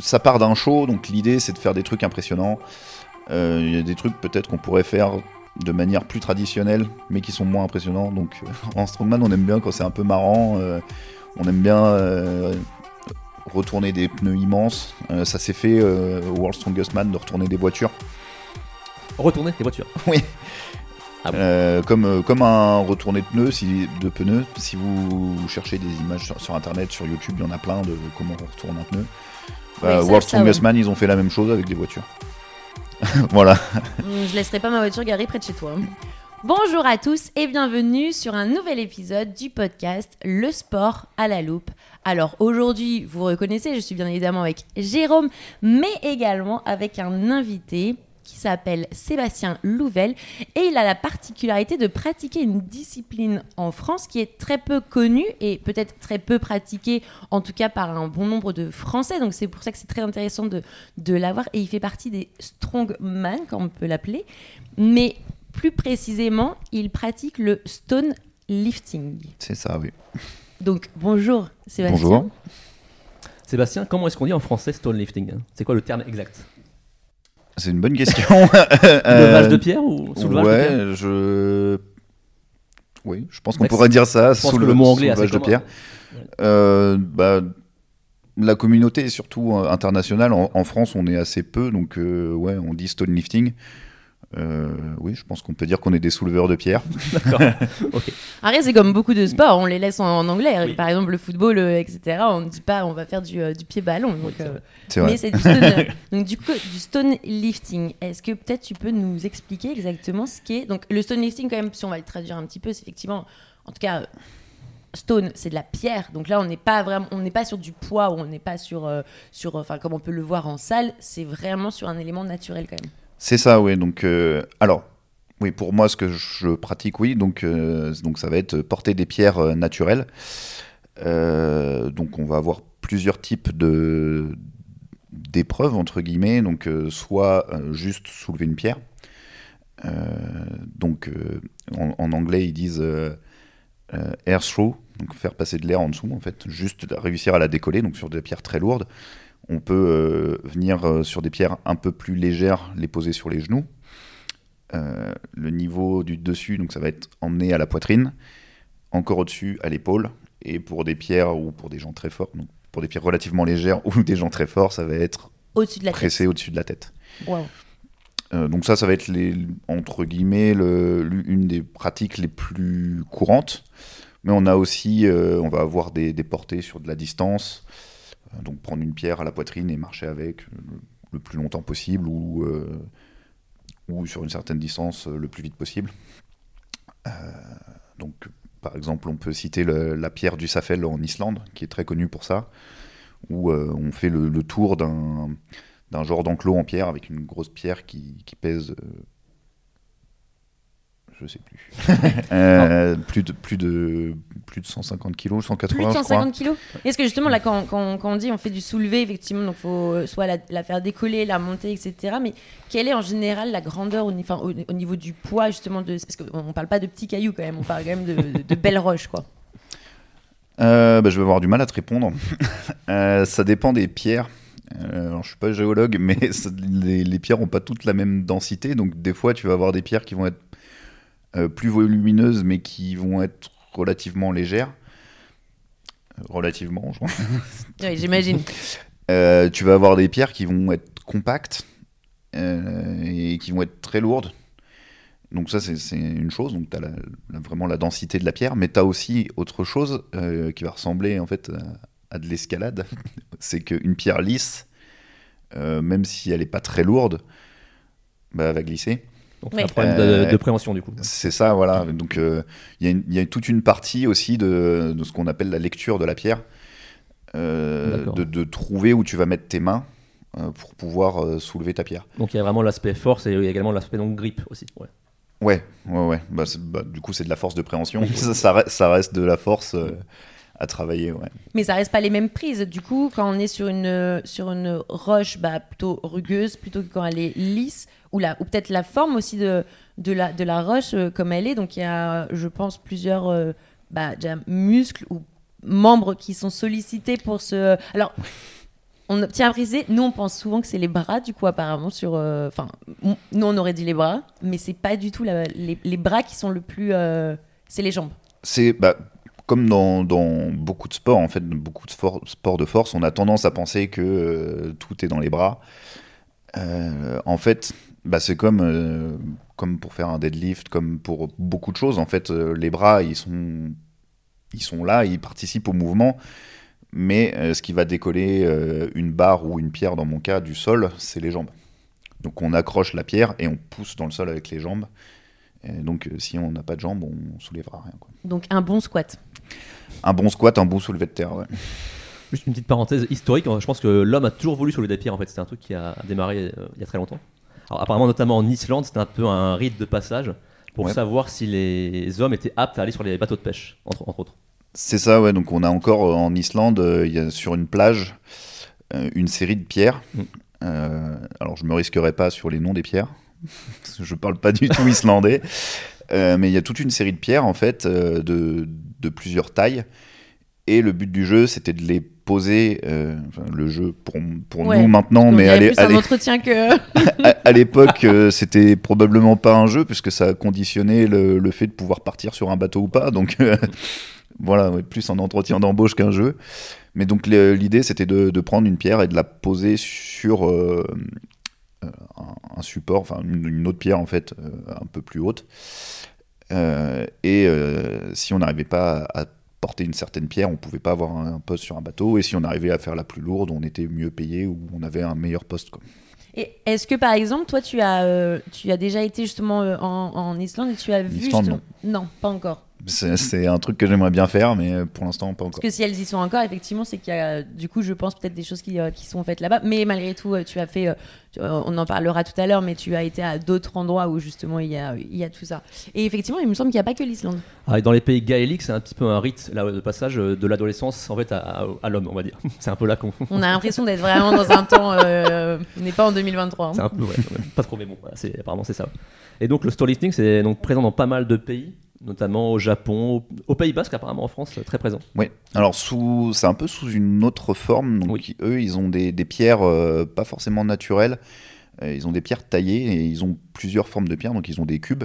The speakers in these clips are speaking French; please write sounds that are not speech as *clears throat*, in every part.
ça part d'un show, donc l'idée c'est de faire des trucs impressionnants. Euh, Il y a des trucs peut-être qu'on pourrait faire de manière plus traditionnelle, mais qui sont moins impressionnants. Donc euh, en strongman, on aime bien quand c'est un peu marrant. euh, on aime bien retourner des pneus immenses. Euh, ça s'est fait euh, au World Strongest Man de retourner des voitures. Retourner les voitures. Oui. Ah bon Euh, comme, comme un retourné de pneus, si, de pneus, si vous cherchez des images sur, sur internet, sur YouTube, il y en a plein de comment on retourne un pneu. Bah, World Strongest. Man, ils ont fait la même chose avec des voitures. *laughs* voilà. Hum, Je laisserai pas ma voiture garée près de chez toi. Bonjour à tous et bienvenue sur un nouvel épisode du podcast Le sport à la loupe. Alors aujourd'hui, vous reconnaissez, je suis bien évidemment avec Jérôme, mais également avec un invité qui s'appelle Sébastien Louvel et il a la particularité de pratiquer une discipline en France qui est très peu connue et peut-être très peu pratiquée en tout cas par un bon nombre de Français. Donc c'est pour ça que c'est très intéressant de, de l'avoir et il fait partie des strongman comme on peut l'appeler. Mais plus précisément il pratique le stone lifting. C'est ça, oui. donc bonjour Sébastien. Bonjour. Sébastien, comment est-ce qu'on dit en français stone lifting? C'est quoi le terme exact? C'est une bonne *laughs* question. Levage de pierre ou soulevage de pierre Ouais, je. Oui, je pense qu'on pourrait dire ça. que soule- le mot anglais soulevage de pierre. Ouais. Euh, bah, la communauté, surtout euh, internationale, en, en France, on est assez peu, donc euh, ouais, on dit stone lifting. Euh, oui, je pense qu'on peut dire qu'on est des souleveurs de pierre. *laughs* D'accord. *laughs* ok. Après, c'est comme beaucoup de sports, on les laisse en, en anglais. Oui. Par exemple, le football, euh, etc. On ne dit pas on va faire du, euh, du pied-ballon. euh, vrai. mais c'est du stone, *laughs* donc, du, coup, du stone lifting. Est-ce que peut-être tu peux nous expliquer exactement ce qu'est Donc, le stone lifting, quand même, si on va le traduire un petit peu, c'est effectivement, en tout cas, euh, stone, c'est de la pierre. Donc là, on n'est pas vraiment, on n'est pas sur du poids ou on n'est pas sur, euh, sur, enfin, comme on peut le voir en salle. C'est vraiment sur un élément naturel quand même. C'est ça, oui. Donc, euh, alors, oui, pour moi, ce que je pratique, oui. Donc, euh, donc ça va être porter des pierres euh, naturelles. Donc, on va avoir plusieurs types de d'épreuves entre guillemets. Donc, soit juste soulever une pierre. Donc, en, en anglais, ils disent air throw, donc faire passer de l'air en dessous, en fait, juste réussir à la décoller, donc sur des pierres très lourdes. On peut euh, venir euh, sur des pierres un peu plus légères, les poser sur les genoux. Euh, le niveau du dessus, donc ça va être emmené à la poitrine, encore au-dessus à l'épaule. Et pour des pierres ou pour des gens très forts, donc pour des pierres relativement légères *laughs* ou des gens très forts, ça va être Au-dessus de la pressé au-dessus de la tête. Euh, donc ça, ça va être les, entre guillemets le- une des pratiques les plus courantes. Mais on a aussi, euh, on va avoir des, des portées sur de la distance. Euh, donc prendre une pierre à la poitrine et marcher avec euh, le plus longtemps possible ou, euh, ou sur une certaine distance le plus vite possible. Euh, donc par exemple, on peut citer le- la pierre du Safel en Islande, qui est très connue pour ça, où euh, on fait le, le tour d'un d'un genre d'enclos en pierre avec une grosse pierre qui, qui pèse. je sais plus. *laughs* Plus, de, plus, de, plus de 150 kilos, 180 Plus de je crois. 150 kilos Est-ce que justement, là, quand, quand- quand on dit on fait du soulevé, effectivement, donc faut euh, soit la, la faire décoller, la monter, etc. Mais quelle est en général la grandeur au, ni- enfin, au, au niveau du poids, justement de, Parce qu'on ne parle pas de petits cailloux quand même, on parle quand même de, de- de belles roches, quoi. Euh, bah, je vais avoir du mal à te répondre. *laughs* Euh, ça dépend des pierres. Euh, alors, je suis pas géologue, mais *laughs* ça- les, les pierres n'ont pas toutes la même densité. Donc, des fois, tu vas avoir des pierres qui vont être euh, plus volumineuses, mais qui vont être relativement légères. Euh, Relativement, je crois. *laughs* Oui, j'imagine. Euh, tu vas avoir des pierres qui vont être compactes euh, et qui vont être très lourdes. Donc ça, c'est une chose. Donc tu as vraiment la densité de la pierre, mais tu as aussi autre chose euh, qui va ressembler en fait à, à de l'escalade. *laughs* c'est qu'une pierre lisse, même si elle n'est pas très lourde, bah, elle va glisser. Donc, Oui. un problème de, Euh, de prévention du coup. C'est ça, voilà. Donc euh, il y, a y toute une partie aussi de, de ce qu'on appelle la lecture de la pierre, euh, de, de trouver où tu vas mettre tes mains euh, pour pouvoir euh, soulever ta pierre. Donc il y a vraiment l'aspect force et également l'aspect donc grip aussi. Ouais. Ouais, ouais, ouais. Bah, bah, du coup, c'est de la force de préhension. ça, ça reste, ça reste de la force euh, à travailler, ouais. Mais ça reste pas les mêmes prises. Du coup, quand on est sur une, sur une roche bah, plutôt rugueuse, plutôt que quand elle est lisse, ou, ou peut-être la forme aussi de, de, la, de la roche euh, comme elle est. Donc il y a, je pense, plusieurs euh, bah, muscles ou membres qui sont sollicités pour ce. Alors, On tient à préciser, nous on pense souvent que c'est les bras, du coup apparemment sur, euh, enfin, nous on aurait dit les bras, mais c'est pas du tout les, les bras qui sont le plus, euh, c'est les jambes. C'est bah, comme dans, dans beaucoup de sports, en fait, beaucoup de sport- sports de force, on a tendance à penser que euh, tout est dans les bras. Euh, en fait, bah, c'est comme, euh, comme pour faire un deadlift, comme pour beaucoup de choses. En fait, euh, les bras, ils sont, ils sont là, ils participent au mouvement. Mais euh, ce qui va décoller euh, une barre ou une pierre, dans mon cas, du sol, c'est les jambes. Donc on accroche la pierre et on pousse dans le sol avec les jambes. Et donc si on n'a pas de jambes, on soulèvera rien. quoi. Donc un bon squat. Un bon squat, un bon soulevé de terre. ouais. Juste une petite parenthèse historique, je pense que l'homme a toujours voulu soulever des pierres en fait, c'était un truc qui a démarré euh, il y a très longtemps. Alors apparemment notamment en Islande, c'était un peu un rite de passage pour Ouais. savoir si les hommes étaient aptes à aller sur les bateaux de pêche, entre, entre autres. C'est ça, ouais. Donc on a encore euh, en Islande, euh, il y a sur une plage euh, une série de pierres. Mm. Alors je me risquerai pas sur les noms des pierres, parce *laughs* que je parle pas du tout islandais. Mais il y a toute une série de pierres en fait de, de plusieurs tailles. Et le but du jeu, c'était de les poser. euh, enfin, le jeu pour, pour Ouais, nous maintenant, mais *laughs* à l'époque, euh, c'était probablement pas un jeu puisque ça conditionnait le, le fait de pouvoir partir sur un bateau ou pas. Donc euh, *laughs* voilà, ouais, plus un entretien d'embauche qu'un jeu. Mais donc l'idée, c'était de, de prendre une pierre et de la poser sur euh, un, support, enfin une, une autre pierre en fait, un peu plus haute. Et si on n'arrivait pas à porter une certaine pierre, on pouvait pas avoir un, poste sur un bateau. Et si on arrivait à faire la plus lourde, on était mieux payé ou on avait un meilleur poste. Quoi. Et est-ce que par exemple, toi, tu as, euh, tu as déjà été justement euh, en, en Islande et tu as vu. Islande, non, pas encore. C'est un truc que j'aimerais bien faire, mais pour l'instant, pas Parce encore. que si elles y sont encore, effectivement, c'est qu'il y a, du coup, je pense peut-être des choses qui, euh, qui sont faites là-bas. Mais malgré tout, euh, tu as fait, euh, on en parlera tout à l'heure, mais tu as été à d'autres endroits où justement il y a, il y a tout ça. Et effectivement, il me semble qu'il n'y a pas que l'Islande. Ah, dans les pays gaéliques, c'est un petit peu un rite là, de passage de l'adolescence en fait à, à- à l'homme, on va dire. *laughs* c'est un peu là qu'on. On a l'impression d'être vraiment dans un temps. euh, on n'est pas en 2023. hein. C'est un peu, ouais, pas trop, mais bon, voilà, apparemment c'est ça. Et donc le storytelling, c'est donc présent dans pas mal de pays, notamment au Japon, au, au Pays Basque, apparemment en France, très présent. Oui. Alors, c'est un peu sous une autre forme. Donc, Oui. eux, ils ont des, des pierres euh, pas forcément naturelles. Euh, ils ont des pierres taillées et ils ont plusieurs formes de pierres. Donc, ils ont des cubes.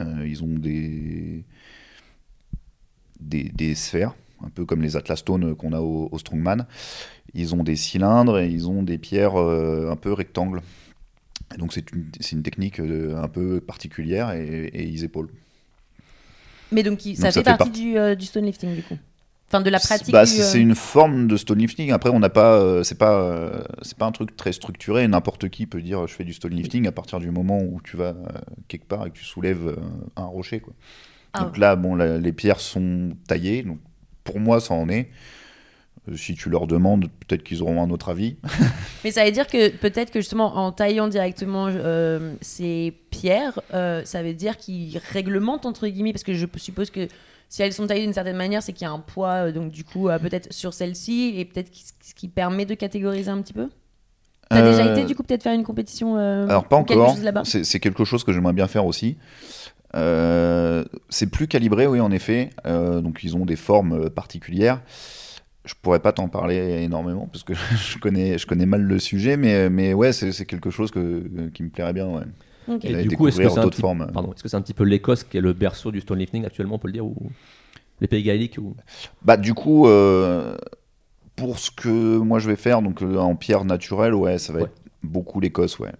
Euh, ils ont des, des, des sphères, un peu comme les Atlas Stone qu'on a au, au Strongman. Ils ont des cylindres et ils ont des pierres un peu rectangles. Et donc, c'est une, technique un peu particulière et, et ils épaulent. Mais donc, ça, Donc, fait, ça fait partie, Du, euh, du stone lifting, du coup. Enfin, de la pratique. Bah, c'est euh, une forme de stone lifting. Après, on n'a pas, euh, c'est pas, euh, c'est pas un truc très structuré. N'importe qui peut dire je fais du stone lifting à partir du moment où tu vas quelque part et que tu soulèves un rocher. Quoi. Ah. Donc là, bon, la- les pierres sont taillées. Donc pour moi, ça en est. Si tu leur demandes, peut-être qu'ils auront un autre avis. *laughs* Mais ça veut dire que peut-être que justement en taillant directement euh, ces pierres, euh, ça veut dire qu'ils réglementent entre guillemets, parce que je suppose que si elles sont taillées d'une certaine manière, c'est qu'il y a un poids, euh, donc du coup peut-être sur celle-ci, et peut-être ce qui permet de catégoriser un petit peu. T'as déjà été du coup peut-être faire une compétition Alors pas encore. C'est quelque chose que j'aimerais bien faire aussi. C'est plus calibré, oui, en effet. Donc ils ont des formes particulières. Je pourrais pas t'en parler énormément parce que *laughs* je connais, je connais mal le sujet, mais, mais ouais, c'est c'est quelque chose que, qui me plairait bien. Ouais. Ok. Et Et du coup, est-ce que c'est un petit- est-ce que c'est un petit peu l'Écosse qui est le berceau du stone lifting actuellement, on peut le dire, ou les pays gaéliques ou... Bah du coup, euh, pour ce que moi je vais faire, donc euh, en pierre naturelle, ouais, ça va Ouais. être beaucoup l'Écosse, ouais.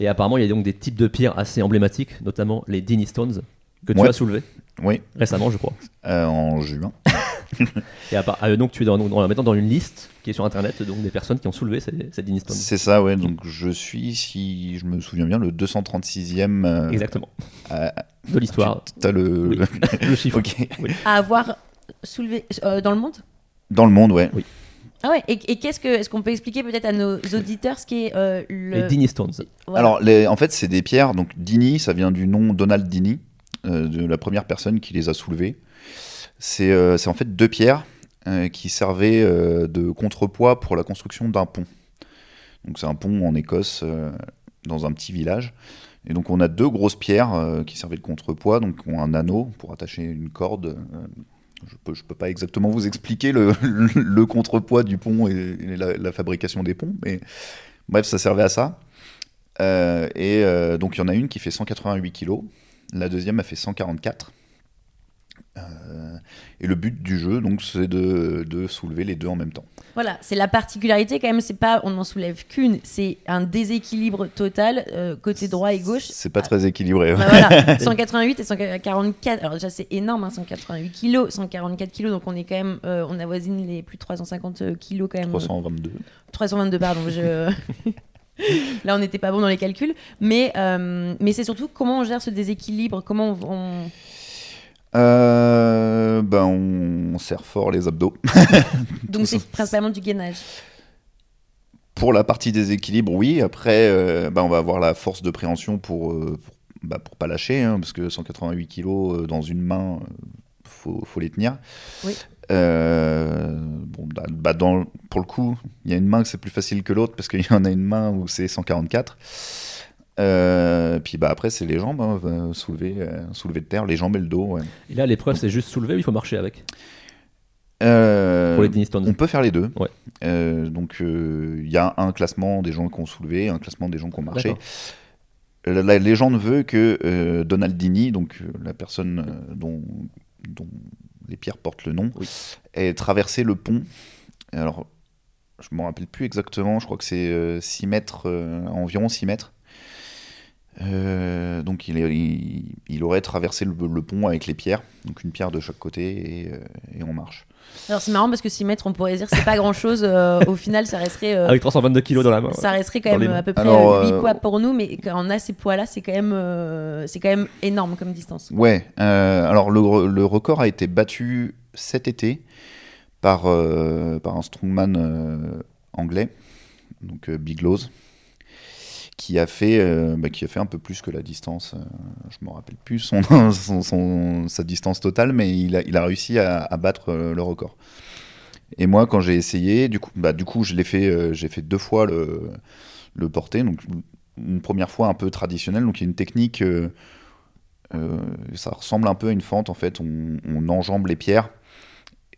Et apparemment, il y a donc des types de pierres assez emblématiques, notamment les Dinny Stones, que tu Ouais. as soulevés Oui, récemment, je crois. euh, en juin. *laughs* *laughs* Et à part- ah, donc tu es dans, dans- maintenant dans une liste qui est sur internet, donc des personnes qui ont soulevé ces Dinny Stones. C'est ça, ouais. Donc je suis, si je me souviens bien, le 236e. euh, Exactement. euh, De l'histoire. tu- T'as le, Oui. le *laughs* chiffre. Ok. À avoir soulevé euh, dans le monde? Dans le monde, ouais. Ah ouais. Et, et qu'est-ce que, est-ce qu'on peut expliquer peut-être à nos auditeurs ce qui est euh, le. Les Dinny Stones. Voilà. Alors, les- en fait, c'est des pierres. Donc, Dini, ça vient du nom Donald Dini, euh, de la première personne qui les a soulevées. C'est euh, c'est en fait deux pierres euh, qui servaient euh, de contrepoids pour la construction d'un pont. Donc, c'est un pont en Écosse, dans un petit village. Et donc, on a deux grosses pierres qui servaient de contrepoids, donc ont un anneau pour attacher une corde je peux, peux pas exactement vous expliquer le, *laughs* contrepoids du pont et, la, fabrication des ponts, mais bref, ça servait à ça. Et donc il y en a une qui fait 188 kg, la deuxième a fait 144. Euh, et le but du jeu, donc, c'est de, de soulever les deux en même temps. Voilà, c'est la particularité quand même, c'est pas on n'en soulève qu'une, c'est un déséquilibre total euh, côté droit et gauche. C'est pas très équilibré. Bah voilà, *laughs* 188 et 144. Alors déjà c'est énorme, hein, 188 kilos, 144 kilos, donc on est quand même, euh, on avoisine les plus de 350 kilos quand même. 322. 322 pardon. Je... *laughs* *laughs* Là on n'était pas bon dans les calculs, mais mais c'est surtout comment on gère ce déséquilibre, comment on, on- Euh, ben, on serre fort les abdos. *laughs* donc c'est principalement du gainage. Pour la partie déséquilibre, oui. Après, euh, ben, on va avoir la force de préhension pour, euh, pour, bah, pour pas lâcher, hein, parce que 188 kilos euh, dans une main, faut, faut les tenir. Oui. Euh, bon, bah, bah, dans, pour le coup, il y a une main que c'est plus facile que l'autre, parce qu'il y en a une main où c'est 144. Euh, puis bah, après, c'est les jambes, hein, euh, soulever, euh, soulever de terre, les jambes et le dos. ouais. Et là, l'épreuve, c'est juste soulever ou il faut marcher avec? Euh, Pour les. On peut faire les deux. Ouais. Donc il y a un classement des gens qui ont soulevé, un classement des gens qui ont marché. La, la légende veut que Donaldini, donc la personne dont, dont les pierres portent le nom, Oui. ait traversé le pont. Alors, je ne me rappelle plus exactement, je crois que c'est 6 mètres, environ 6 mètres. Euh, donc il, est- il, il aurait traversé le, le pont avec les pierres, donc une pierre de chaque côté et, euh, et on marche. Alors c'est marrant parce que 6 mètres, on pourrait dire c'est pas grand chose. au final, ça resterait. euh, Avec 322 kilos dans la main. Ça resterait quand même à peu près Alors, 8 euh, poids pour nous, mais quand on a ces poids-là, c'est quand même, euh, c'est quand même énorme comme distance. Ouais, euh, alors le, re- le record a été battu cet été par, euh, par un strongman euh, anglais, donc euh, Big Lows, qui a, fait, euh, bah, qui a fait un peu plus que la distance, euh, je me rappelle plus *laughs* son, sa distance totale, mais il a, il a réussi à, battre euh, le record. Et moi, quand j'ai essayé, du coup, bah, du coup je l'ai fait, euh, j'ai fait deux fois le, le porter, donc une première fois un peu traditionnelle, donc il y a une technique... ça ressemble un peu à une fente en fait. On enjambe les pierres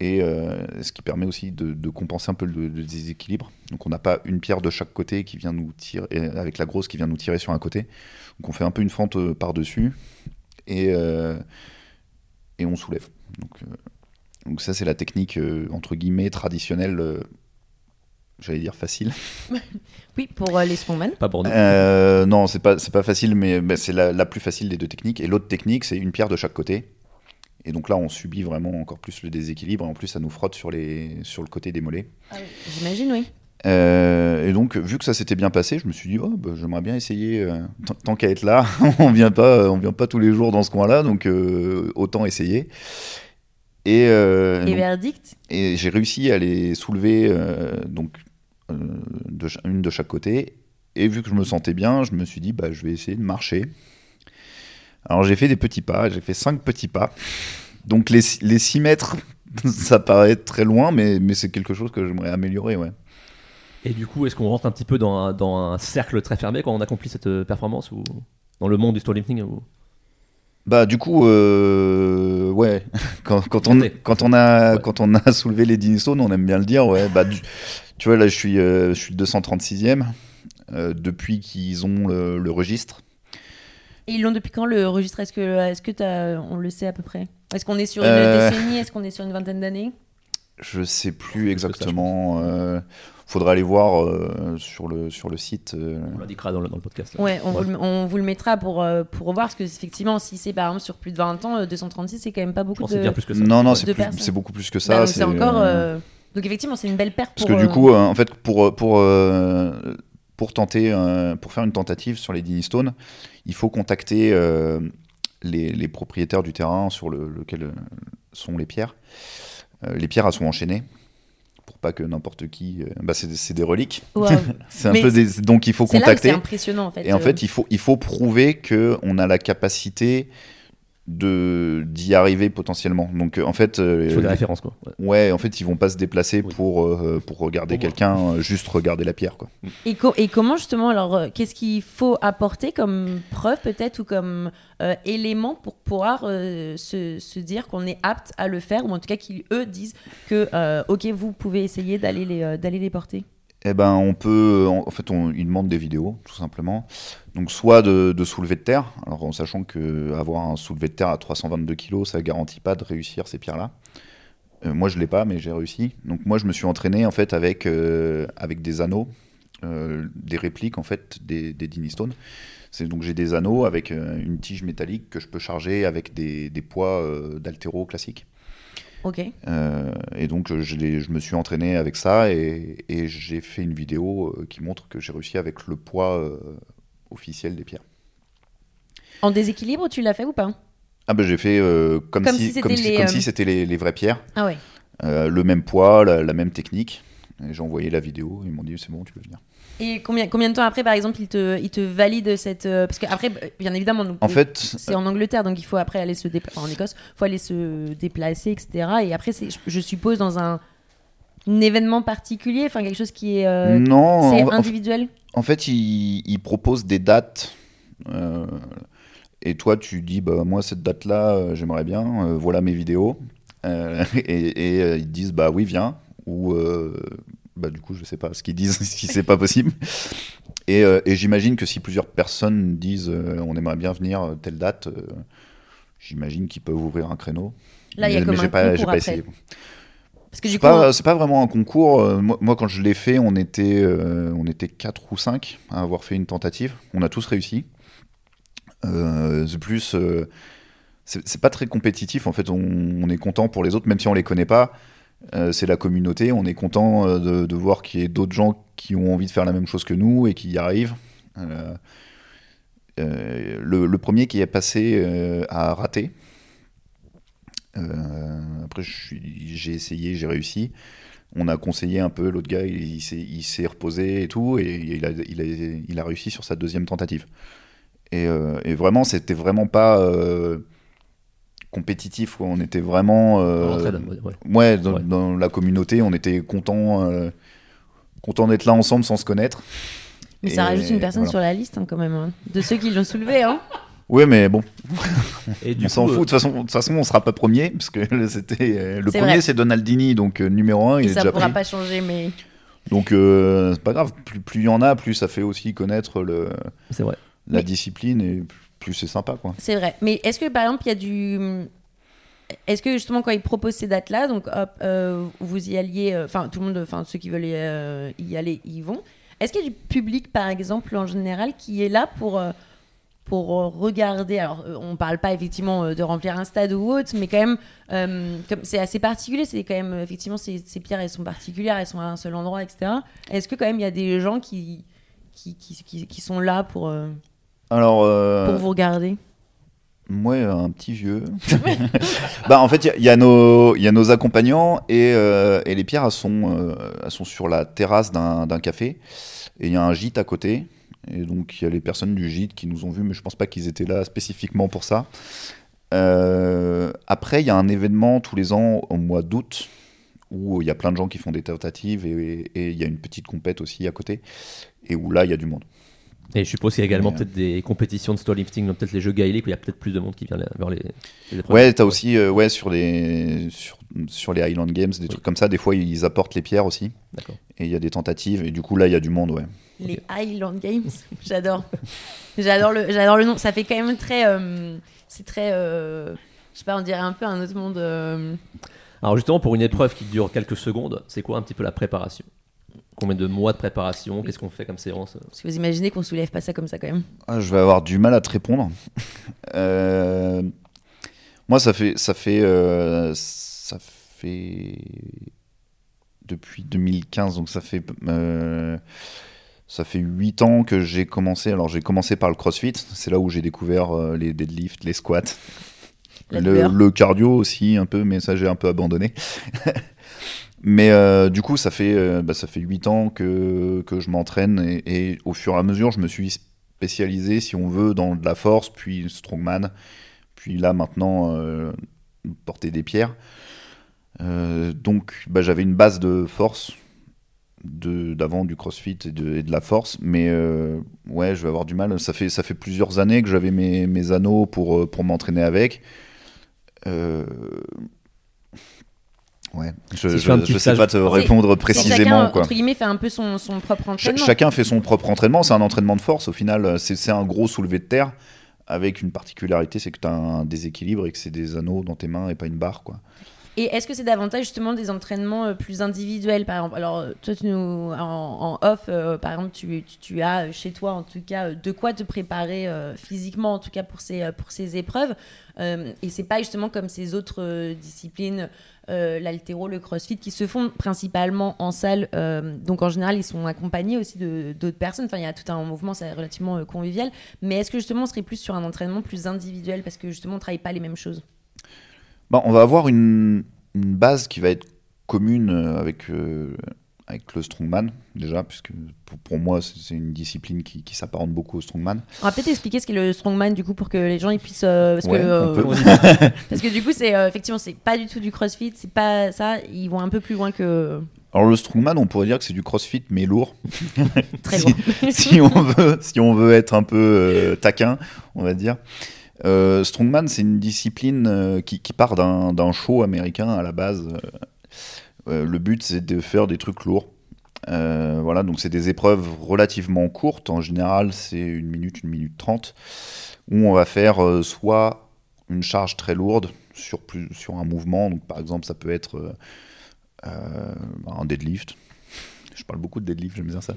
et euh, ce qui permet aussi de, de compenser un peu le, le déséquilibre. Donc on n'a pas une pierre de chaque côté qui vient nous tirer avec la grosse qui vient nous tirer sur un côté. Donc on fait un peu une fente euh, par dessus et euh, et on soulève. Donc euh, donc ça c'est la technique euh, entre guillemets traditionnelle. euh, J'allais dire facile. *laughs* Oui, pour euh, les strongman. Pas pour nous. Euh, non, c'est pas, c'est pas facile, mais bah, c'est la, la plus facile des deux techniques. Et l'autre technique, c'est une pierre de chaque côté. Et donc là, on subit vraiment encore plus le déséquilibre. Et en plus, ça nous frotte sur, les, sur le côté des mollets. J'imagine, oui. Euh, et donc, vu que ça s'était bien passé, je me suis dit, oh, bah, j'aimerais bien essayer. euh, tant- qu'à être là, *laughs* on vient pas, on vient pas tous les jours dans ce coin-là, donc euh, autant essayer. Et, Et donc- verdict? et j'ai réussi à les soulever, donc de une de chaque côté. Et vu que je me sentais bien, je me suis dit, bah, je vais essayer de marcher. Alors j'ai fait des petits pas, j'ai fait cinq petits pas. Donc les, les 6 mètres, *laughs* ça paraît très loin, mais, mais c'est quelque chose que j'aimerais améliorer, ouais. Et du coup, est-ce qu'on rentre un petit peu dans un, dans un cercle très fermé quand on accomplit cette euh, performance ou dans le monde du storytelling ou... Bah du coup, euh, ouais, *laughs* quand, quand, on, quand, on a, Ouais. quand on a *laughs* soulevé les Dinistones, on aime bien le dire, ouais, bah, du- tu vois, là je suis, euh, je suis 236e, euh, depuis qu'ils ont le, le registre. Et ils l'ont depuis quand le registre? Est-ce que, est-ce que t'as- on le sait à peu près? Est-ce qu'on est sur une Euh. décennie? Est-ce qu'on est sur une vingtaine d'années? Je sais plus exactement, euh, faudra aller voir euh, sur, le, sur le site. euh. On l'indiquera dans le, dans le podcast. là. Ouais, on, Ouais. Vous le, on vous le mettra pour, pour revoir, parce que effectivement, si c'est par exemple sur plus de 20 ans, euh, 236, c'est quand même pas Je beaucoup pense que c'est de. bien plus que ça. Non, non, c'est plus- beaucoup plus que Bah, ça. donc c'est encore. euh, euh, Donc effectivement, c'est une belle perte Parce pour. que du euh, coup, euh, en fait, pour, pour, euh, pour tenter, euh, pour faire une tentative sur les Dini Stones, il faut contacter euh, les, les propriétaires du terrain sur le- lequel euh, sont les pierres. Les pierres, elles sont enchaînées pour pas que n'importe qui. bah, c'est des reliques. *laughs* C'est un Mais peu des, donc il faut où c'est contacter. impressionnant en fait. Et en fait, il faut, il faut prouver qu'on a la capacité de d'y arriver potentiellement. Donc euh, en fait, euh, Il faut des références quoi. Ouais. ouais, en fait, ils vont pas se déplacer Oui. pour euh, pour regarder quelqu'un, euh, juste regarder la pierre quoi. Et, co- et comment justement, alors, euh, qu'est-ce qu'il faut apporter comme preuve peut-être ou comme euh, élément pour pouvoir euh, se, se dire qu'on est apte à le faire ou en tout cas qu'ils eux disent que euh, ok vous pouvez essayer d'aller les euh, d'aller les porter? Eh ben, on peut, en en fait, on, ils demandent des vidéos, tout simplement. Donc, soit de, soulevé de terre, alors en sachant que avoir un soulevé de terre à 322 kg, ça garantit pas de réussir ces pierres-là. Euh, moi, je l'ai pas, mais j'ai réussi. Donc, moi, je me suis entraîné en fait avec euh, des anneaux, euh, des répliques en fait des, des Dini Stone. C'est donc j'ai des anneaux avec euh, une tige métallique que je peux charger avec des, poids euh, d'altéro classiques. Ok. Euh, et donc je, me suis entraîné avec ça et, et j'ai fait une vidéo euh, qui montre que j'ai réussi avec le poids euh, officiel des pierres. En déséquilibre, tu l'as fait ou pas? Ah ben j'ai fait euh, comme, Comme si si c'était les, comme si c'était les, les vraies pierres, Ah ouais. Le même poids, la, la même technique. J'ai envoyé la vidéo, ils m'ont dit c'est bon, tu peux venir. Et combien, combien de temps après, par exemple, ils te, ils te valident cette. euh, parce qu'après, bien évidemment, donc, En euh, fait, c'est en Angleterre, donc il faut après aller se déplacer. en Écosse, il faut aller se déplacer, etc. Et après, c'est, je, je suppose, dans un, un événement particulier, enfin quelque chose qui est. euh, non, c'est en- en, individuel. En fait, ils, ils proposent des dates. euh, et toi, tu dis, bah, moi, cette date-là, euh, j'aimerais bien, euh, voilà mes vidéos. Euh, *laughs* et et, euh, ils disent, bah oui, viens. Ou, euh, bah, du coup, je sais pas ce qu'ils disent, *laughs* si c'est pas possible. Et, euh, et j'imagine que si plusieurs personnes disent, euh, on aimerait bien venir euh, telle date, euh, j'imagine qu'ils peuvent ouvrir un créneau. Là, il y a Mais- comme un pas, concours pas essayé. Parce que du coup, pas, c'est pas vraiment un concours. Moi, moi, quand je l'ai fait, on était, on était 4 ou 5 à avoir fait une tentative. On a tous réussi. C'est plus. c'est c'est pas très compétitif. En fait, on, on est content pour les autres, même si on les connaît pas. Euh, c'est la communauté. On est content euh, de, voir qu'il y ait d'autres gens qui ont envie de faire la même chose que nous et qui y arrivent. Euh, le, premier qui est passé a raté. Après, j'ai essayé, j'ai réussi. On a conseillé un peu, l'autre gars, il, s'est- reposé et tout, et il a, il, a, réussi sur sa deuxième tentative. Et, et vraiment, c'était vraiment pas compétitif, on était vraiment... euh, ouais. ouais, dans, Ouais. dans la communauté, on était content, euh, content d'être là ensemble sans se connaître. mais ça rajoute une personne voilà. sur la liste, hein, quand même, hein, de ceux qui l'ont soulevé. Hein. Ouais, mais bon, Et du on s'en euh, fout. De toute façon, de toute façon, on sera pas premier, parce que *laughs* c'était euh, le premier, c'est Donaldini, donc euh, numéro 1, il Et est ça déjà pourra pris. pas changer, mais. Donc euh, c'est pas grave, plus plus il y en a, plus ça fait aussi connaître le, c'est vrai. la Mais- discipline et plus c'est sympa. C'est vrai. Mais est-ce que par exemple, il y a du. Est-ce que justement, quand ils proposent ces dates-là, donc hop, euh, vous y alliez, euh, enfin tout le monde, enfin ceux qui veulent y, euh, y aller, y vont. Est-ce qu'il y a du public, par exemple, en général, qui est là pour, pour regarder? Alors, on parle pas effectivement de remplir un stade ou autre, mais quand même, euh, c'est assez particulier, c'est quand même, effectivement, ces, pierres, elles sont particulières, elles sont à un seul endroit, etc. Est-ce que quand même, il y a des gens qui, qui, qui, sont là pour, Alors euh, pour vous regarder moi un petit vieux. *laughs* *laughs* bah en fait il y y, a nos il y a nos accompagnants et, euh, et les pierres elles sont euh, elles sont sur la terrasse d'un café et il y a un gîte à côté et donc il y a les personnes du gîte qui nous ont vus mais je pense pas qu'ils étaient là spécifiquement pour ça. Après il y a un événement tous les ans au mois d'août où il y a plein de gens qui font des tentatives et il y a une petite compète aussi à côté et où là il y a du monde. Et je suppose qu'il y a également Mais, euh, peut-être des compétitions de lifting, peut-être les jeux gaéliques où il y a peut-être plus de monde qui vient vers les, les épreuves. Ouais, t'as aussi euh, ouais sur les sur, sur les Highland Games des trucs comme ça. Des fois ils apportent les pierres aussi D'accord. et il y a des tentatives et du coup là il y a du monde ouais. Les Highland Games, *laughs* j'adore. j'adore le, j'adore le nom. Ça fait quand même très, euh, c'est très, euh, je sais pas, on dirait un peu un autre monde. euh. Alors justement, pour une épreuve qui dure quelques secondes, c'est quoi un petit peu la préparation? Combien de mois de préparation Qu'est-ce qu'on fait comme séance? Parce que vous imaginez qu'on soulève pas ça comme ça quand même. Ah, je vais avoir du mal à te répondre. *laughs* Euh, moi ça fait ça fait euh, ça fait depuis 2015 donc ça fait euh, ça fait 8 ans que j'ai commencé. Alors j'ai commencé par le CrossFit, c'est là où j'ai découvert euh, les deadlifts, les squats. Le, le cardio aussi un peu, mais ça j'ai un peu abandonné. *laughs* mais euh, du coup, ça fait, euh, bah, ça fait 8 ans que, que je m'entraîne et, au fur et à mesure, je me suis spécialisé, si on veut, dans de la force, puis strongman, puis là maintenant euh, porter des pierres. Donc bah, j'avais une base de force d'avant du crossfit et de, et de la force, mais ouais, je vais avoir du mal. Ça fait, ça fait plusieurs années que j'avais mes, mes anneaux pour, pour m'entraîner avec. Euh, Ouais, je, Si petit je sais stage- pas te répondre précisément. chacun, quoi. entre guillemets, fait un peu son, son propre Ch- entraînement. chacun fait son propre entraînement, c'est un entraînement de force au final, c'est c'est un gros soulevé de terre avec une particularité, c'est que tu as un déséquilibre et que c'est des anneaux dans tes mains et pas une barre quoi. Et est-ce que c'est davantage justement des entraînements euh, plus individuels par exemple? Alors euh, toi tu nous en, off euh, par exemple tu, as chez toi en tout cas de quoi te préparer physiquement en tout cas pour ces pour ces épreuves. Euh, et c'est pas justement comme ces autres disciplines l'altéro le crossfit qui se font principalement en salle. Donc en général ils sont accompagnés aussi d'autres personnes. Enfin il y a tout un mouvement c'est relativement convivial. Mais est-ce que justement on serait plus sur un entraînement plus individuel parce que justement on travaille pas les mêmes choses? Bah, on va avoir une, une base qui va être commune euh, avec, euh, avec le strongman déjà, puisque pour, pour moi c'est une discipline qui, qui s'apparente beaucoup au strongman. On va peut-être expliquer ce qu'est le strongman du coup pour que les gens ils puissent euh, parce Ouais, que on euh, peut. *laughs* parce que du coup c'est euh, effectivement c'est pas du tout du crossfit c'est pas ça ils vont un peu plus loin que Alors le strongman, on pourrait dire que c'est du crossfit mais lourd. *laughs* très *laughs* Si- loin si on veut, si on veut être un peu euh, taquin, on va dire. Euh, strongman, c'est une discipline euh, qui, qui part d'un show américain à la base. Euh, le but, c'est de faire des trucs lourds. Euh, voilà, donc c'est des épreuves relativement courtes. En général, c'est une minute, une minute trente, où on va faire soit une charge très lourde sur, plus, sur un mouvement. Donc, par exemple, ça peut être un deadlift. Je parle beaucoup de deadlift, j'aime bien ça.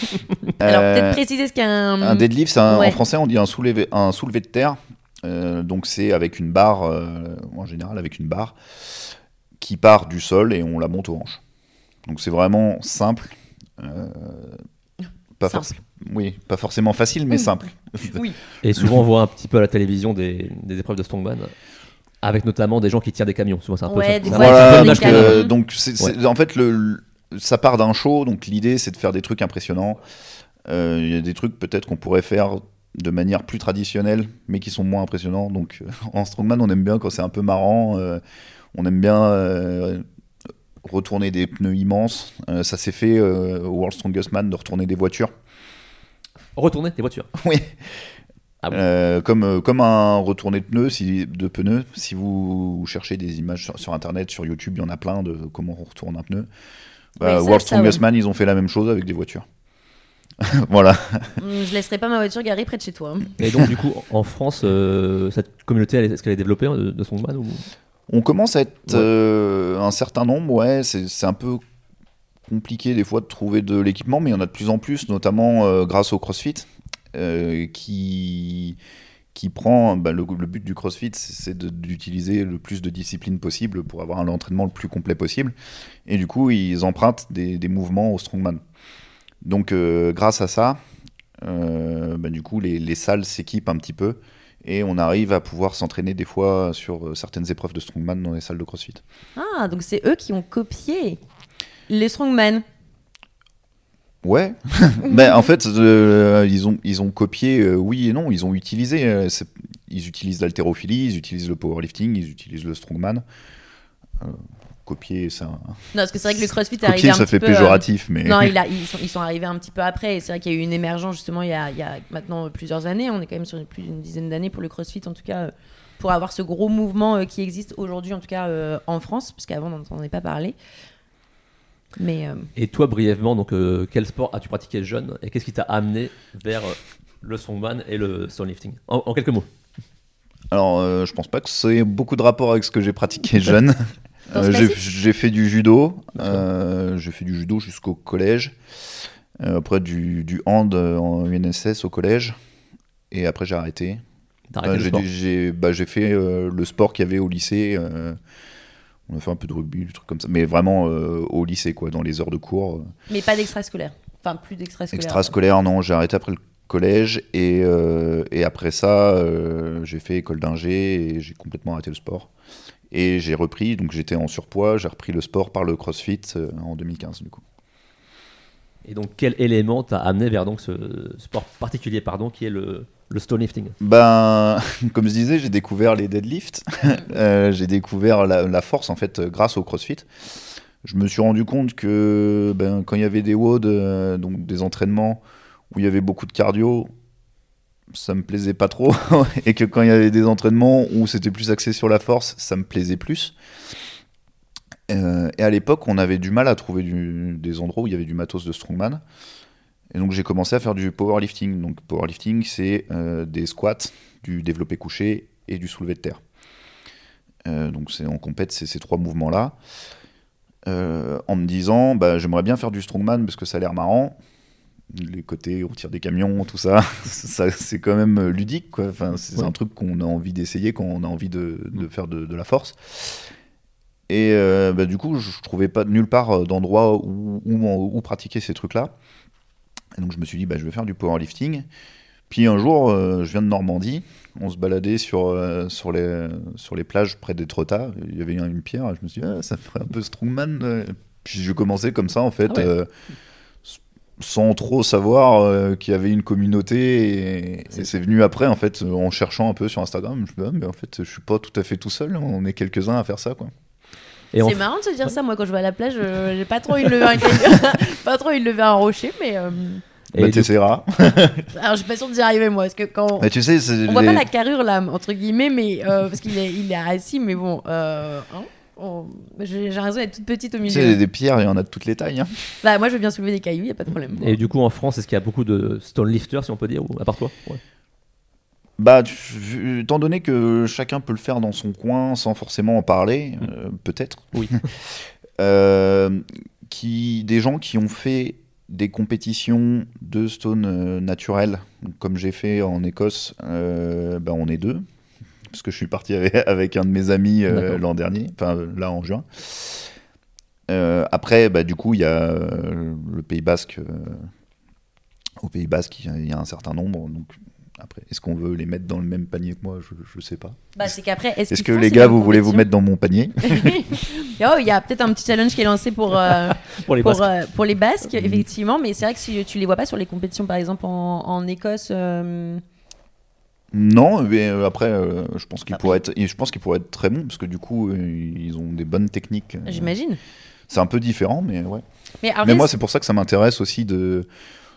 *laughs* alors Euh, peut-être préciser ce qu'est un, deadlift, un- Ouais. en français, on dit un soulevé, un soulevé de terre. Euh, donc c'est avec une barre, euh, en général avec une barre, qui part du sol et on la monte aux hanches. Donc c'est vraiment simple. euh, pas Simple. oui, pas forcément facile, mais simple. *laughs* oui Et souvent, on voit un petit peu à la télévision des, des épreuves de strongman, avec notamment des gens qui tirent des camions. Souvent, c'est un peu ça. Voilà, des donc, euh, c'est- c'est- en fait, le, le- ça part d'un show, donc l'idée c'est de faire des trucs impressionnants. Euh, Il y a des trucs peut-être qu'on pourrait faire de manière plus traditionnelle, mais qui sont moins impressionnants. Donc euh, en strongman, on aime bien quand c'est un peu marrant. euh, on aime bien euh, retourner des pneus immenses. Euh, ça s'est fait euh, au World Strongest Man de retourner des voitures. Retourner des voitures. *laughs* Oui. Ah bon? Euh, comme, comme un retourné de pneus, si, de pneus, si vous cherchez des images sur, sur internet, sur YouTube, il y en a plein de comment on retourne un pneu. Bah, Oui, World Strongest. Man, ils ont fait la même chose avec des voitures. *laughs* voilà. Hum, je laisserai pas ma voiture garée près de chez toi. Et donc, du coup, en France, euh, cette communauté, est-ce qu'elle est développée hein, de, de ou... On commence à être Ouais. euh, un certain nombre, ouais, c'est c'est un peu compliqué des fois de trouver de l'équipement, mais il y en a de plus en plus, notamment euh, grâce au CrossFit, euh, qui, qui prend, bah, le, le but du CrossFit, c'est d'utiliser le plus de disciplines possible pour avoir un entraînement le plus complet possible, et du coup, ils empruntent des, des mouvements au strongman. Donc, euh, grâce à ça, euh, bah, du coup, les, les salles s'équipent un petit peu, et on arrive à pouvoir s'entraîner des fois sur euh, certaines épreuves de strongman dans les salles de CrossFit. ah donc c'est eux qui ont copié les strongman Ouais, mais *laughs* en fait, euh, ils, ont, ils ont copié, euh, oui et non, ils ont utilisé. euh, ils utilisent l'haltérophilie, ils utilisent le powerlifting, ils utilisent le strongman. Copier, ça, non parce que c'est vrai que le crossfit est arrivé copier, un ça petit fait peu euh, péjoratif, mais Non, *laughs* il a- ils, sont, ils sont arrivés un petit peu après. Et c'est vrai qu'il y a eu une émergence justement il y a, il y a maintenant plusieurs années. On est quand même sur plus d'une dizaine d'années pour le CrossFit, en tout cas, euh, pour avoir ce gros mouvement euh, qui existe aujourd'hui, en tout cas euh, en France, parce qu'avant on n'entendait pas parler. Mais euh, Et toi, brièvement, donc, euh, quel sport as-tu pratiqué jeune et qu'est-ce qui t'a amené vers euh, le strongman et le stonelifting en, en quelques mots. alors euh, je pense pas que c'est beaucoup de rapport avec ce que j'ai pratiqué jeune. *laughs* Euh, j'ai fait du judo, euh, j'ai fait du judo jusqu'au collège, Euh, après du, du hand en UNSS au collège, et après j'ai arrêté. J'ai bah, j'ai fait le sport qu'il y avait au lycée. on a fait un peu de rugby, des trucs comme ça. Mais vraiment au lycée, quoi, dans les heures de cours. mais pas d'extrascolaire. Enfin, plus d'extrascolaire. Extrascolaire, non, j'ai arrêté après le collège. Et, et après ça, j'ai fait école d'ingé et j'ai complètement arrêté le sport. Et j'ai repris, donc j'étais en surpoids, j'ai repris le sport par le CrossFit euh, en 2015, du coup. Et donc, quel élément t'a amené vers donc ce sport particulier, pardon, qui est le, Le stone lifting. Ben, *laughs* comme je disais, j'ai découvert les deadlifts. *laughs* Euh, j'ai découvert la, la force en fait grâce au CrossFit. Je me suis rendu compte que ben, quand il y avait des WOD, euh, donc des entraînements où il y avait beaucoup de cardio, ça me plaisait pas trop. *laughs* et que quand il y avait des entraînements où c'était plus axé sur la force, ça me plaisait plus. Euh, et à l'époque, on avait du mal à trouver des endroits où il y avait du matos de strongman. Et donc j'ai commencé à faire du powerlifting. Donc powerlifting, c'est euh, des squats, du développé couché et du soulevé de terre. Euh, donc c'est en compète, ces trois mouvements-là. En me disant, bah, j'aimerais bien faire du strongman parce que ça a l'air marrant. Les côtés, on tire des camions, tout ça, *laughs* ça c'est quand même ludique. Quoi. Enfin, c'est Ouais. un truc qu'on a envie d'essayer quand on a envie de, de faire de, de la force. Et euh, bah, du coup, je trouvais pas nulle part euh, d'endroit où, où, où pratiquer ces trucs-là. Donc je me suis dit, bah, je vais faire du powerlifting. Puis un jour, euh, je viens de Normandie, on se baladait sur, euh, sur, les, sur les plages près d'Étretat. Il y avait une pierre, et je me suis dit, ah, ça ferait un peu strongman. euh. Puis je commençais comme ça, en fait, Ah ouais. Sans trop savoir euh, qu'il y avait une communauté. Et, et C'est- venu après, en fait, en cherchant un peu sur Instagram. Je me suis dit, ah, mais en fait, je suis pas tout à fait tout seul, on est quelques-uns à faire ça, quoi. C'est marrant de se dire ça, moi quand je vais à la plage, euh, j'ai pas trop de lever un *laughs* pas trop lever un rocher, mais euh, Et bah, du- t'essaieras. *laughs* alors je suis pas sûre d'y arriver moi, parce que quand Mais tu sais, c'est on voit les- pas la carrure là entre guillemets, mais euh, parce qu'il est il est assis, mais bon, euh, hein, on- j'ai j'ai l'impression d'être toute petite au tu milieu. sais, des pierres, il y en a de toutes les tailles. hein. Bah moi je veux bien soulever des cailloux, y a pas de problème. Et du coup, en France, est-ce qu'il y a beaucoup de stone lifters, si on peut dire, ou à part toi? Ouais. Bah, tu- vu- étant donné que chacun peut le faire dans son coin sans forcément en parler, euh, peut-être. Oui. *laughs* Euh, qui, des gens qui ont fait des compétitions de stone euh, naturel, comme j'ai fait en Écosse, euh, bah, on est deux. Parce que je suis parti avec, *laughs* avec un de mes amis euh, l'an dernier, enfin là en juin. Euh, après, bah, du coup, il y a euh, le Pays Basque. euh, au Pays Basque, il y a- il y, a un certain nombre. Donc, après, est-ce qu'on veut les mettre dans le même panier que moi? Je ne sais pas. Bah c'est qu'après, est-ce que les gars, vous voulez vous mettre dans mon panier? *laughs* Oh, il y a peut-être un petit challenge qui est lancé pour, euh, *laughs* Pour les pour, Basques. euh, pour les Basques, effectivement, mais c'est vrai que si tu les vois pas sur les compétitions, par exemple en, en Écosse, euh, Non, mais euh, après, euh, je pense qu'ils Ah. pourraient être, je pense qu'ils pourraient être très bons parce que du coup, euh, ils ont des bonnes techniques. J'imagine. C'est un peu différent, mais ouais. Mais, moi, c'est pour ça que ça m'intéresse aussi de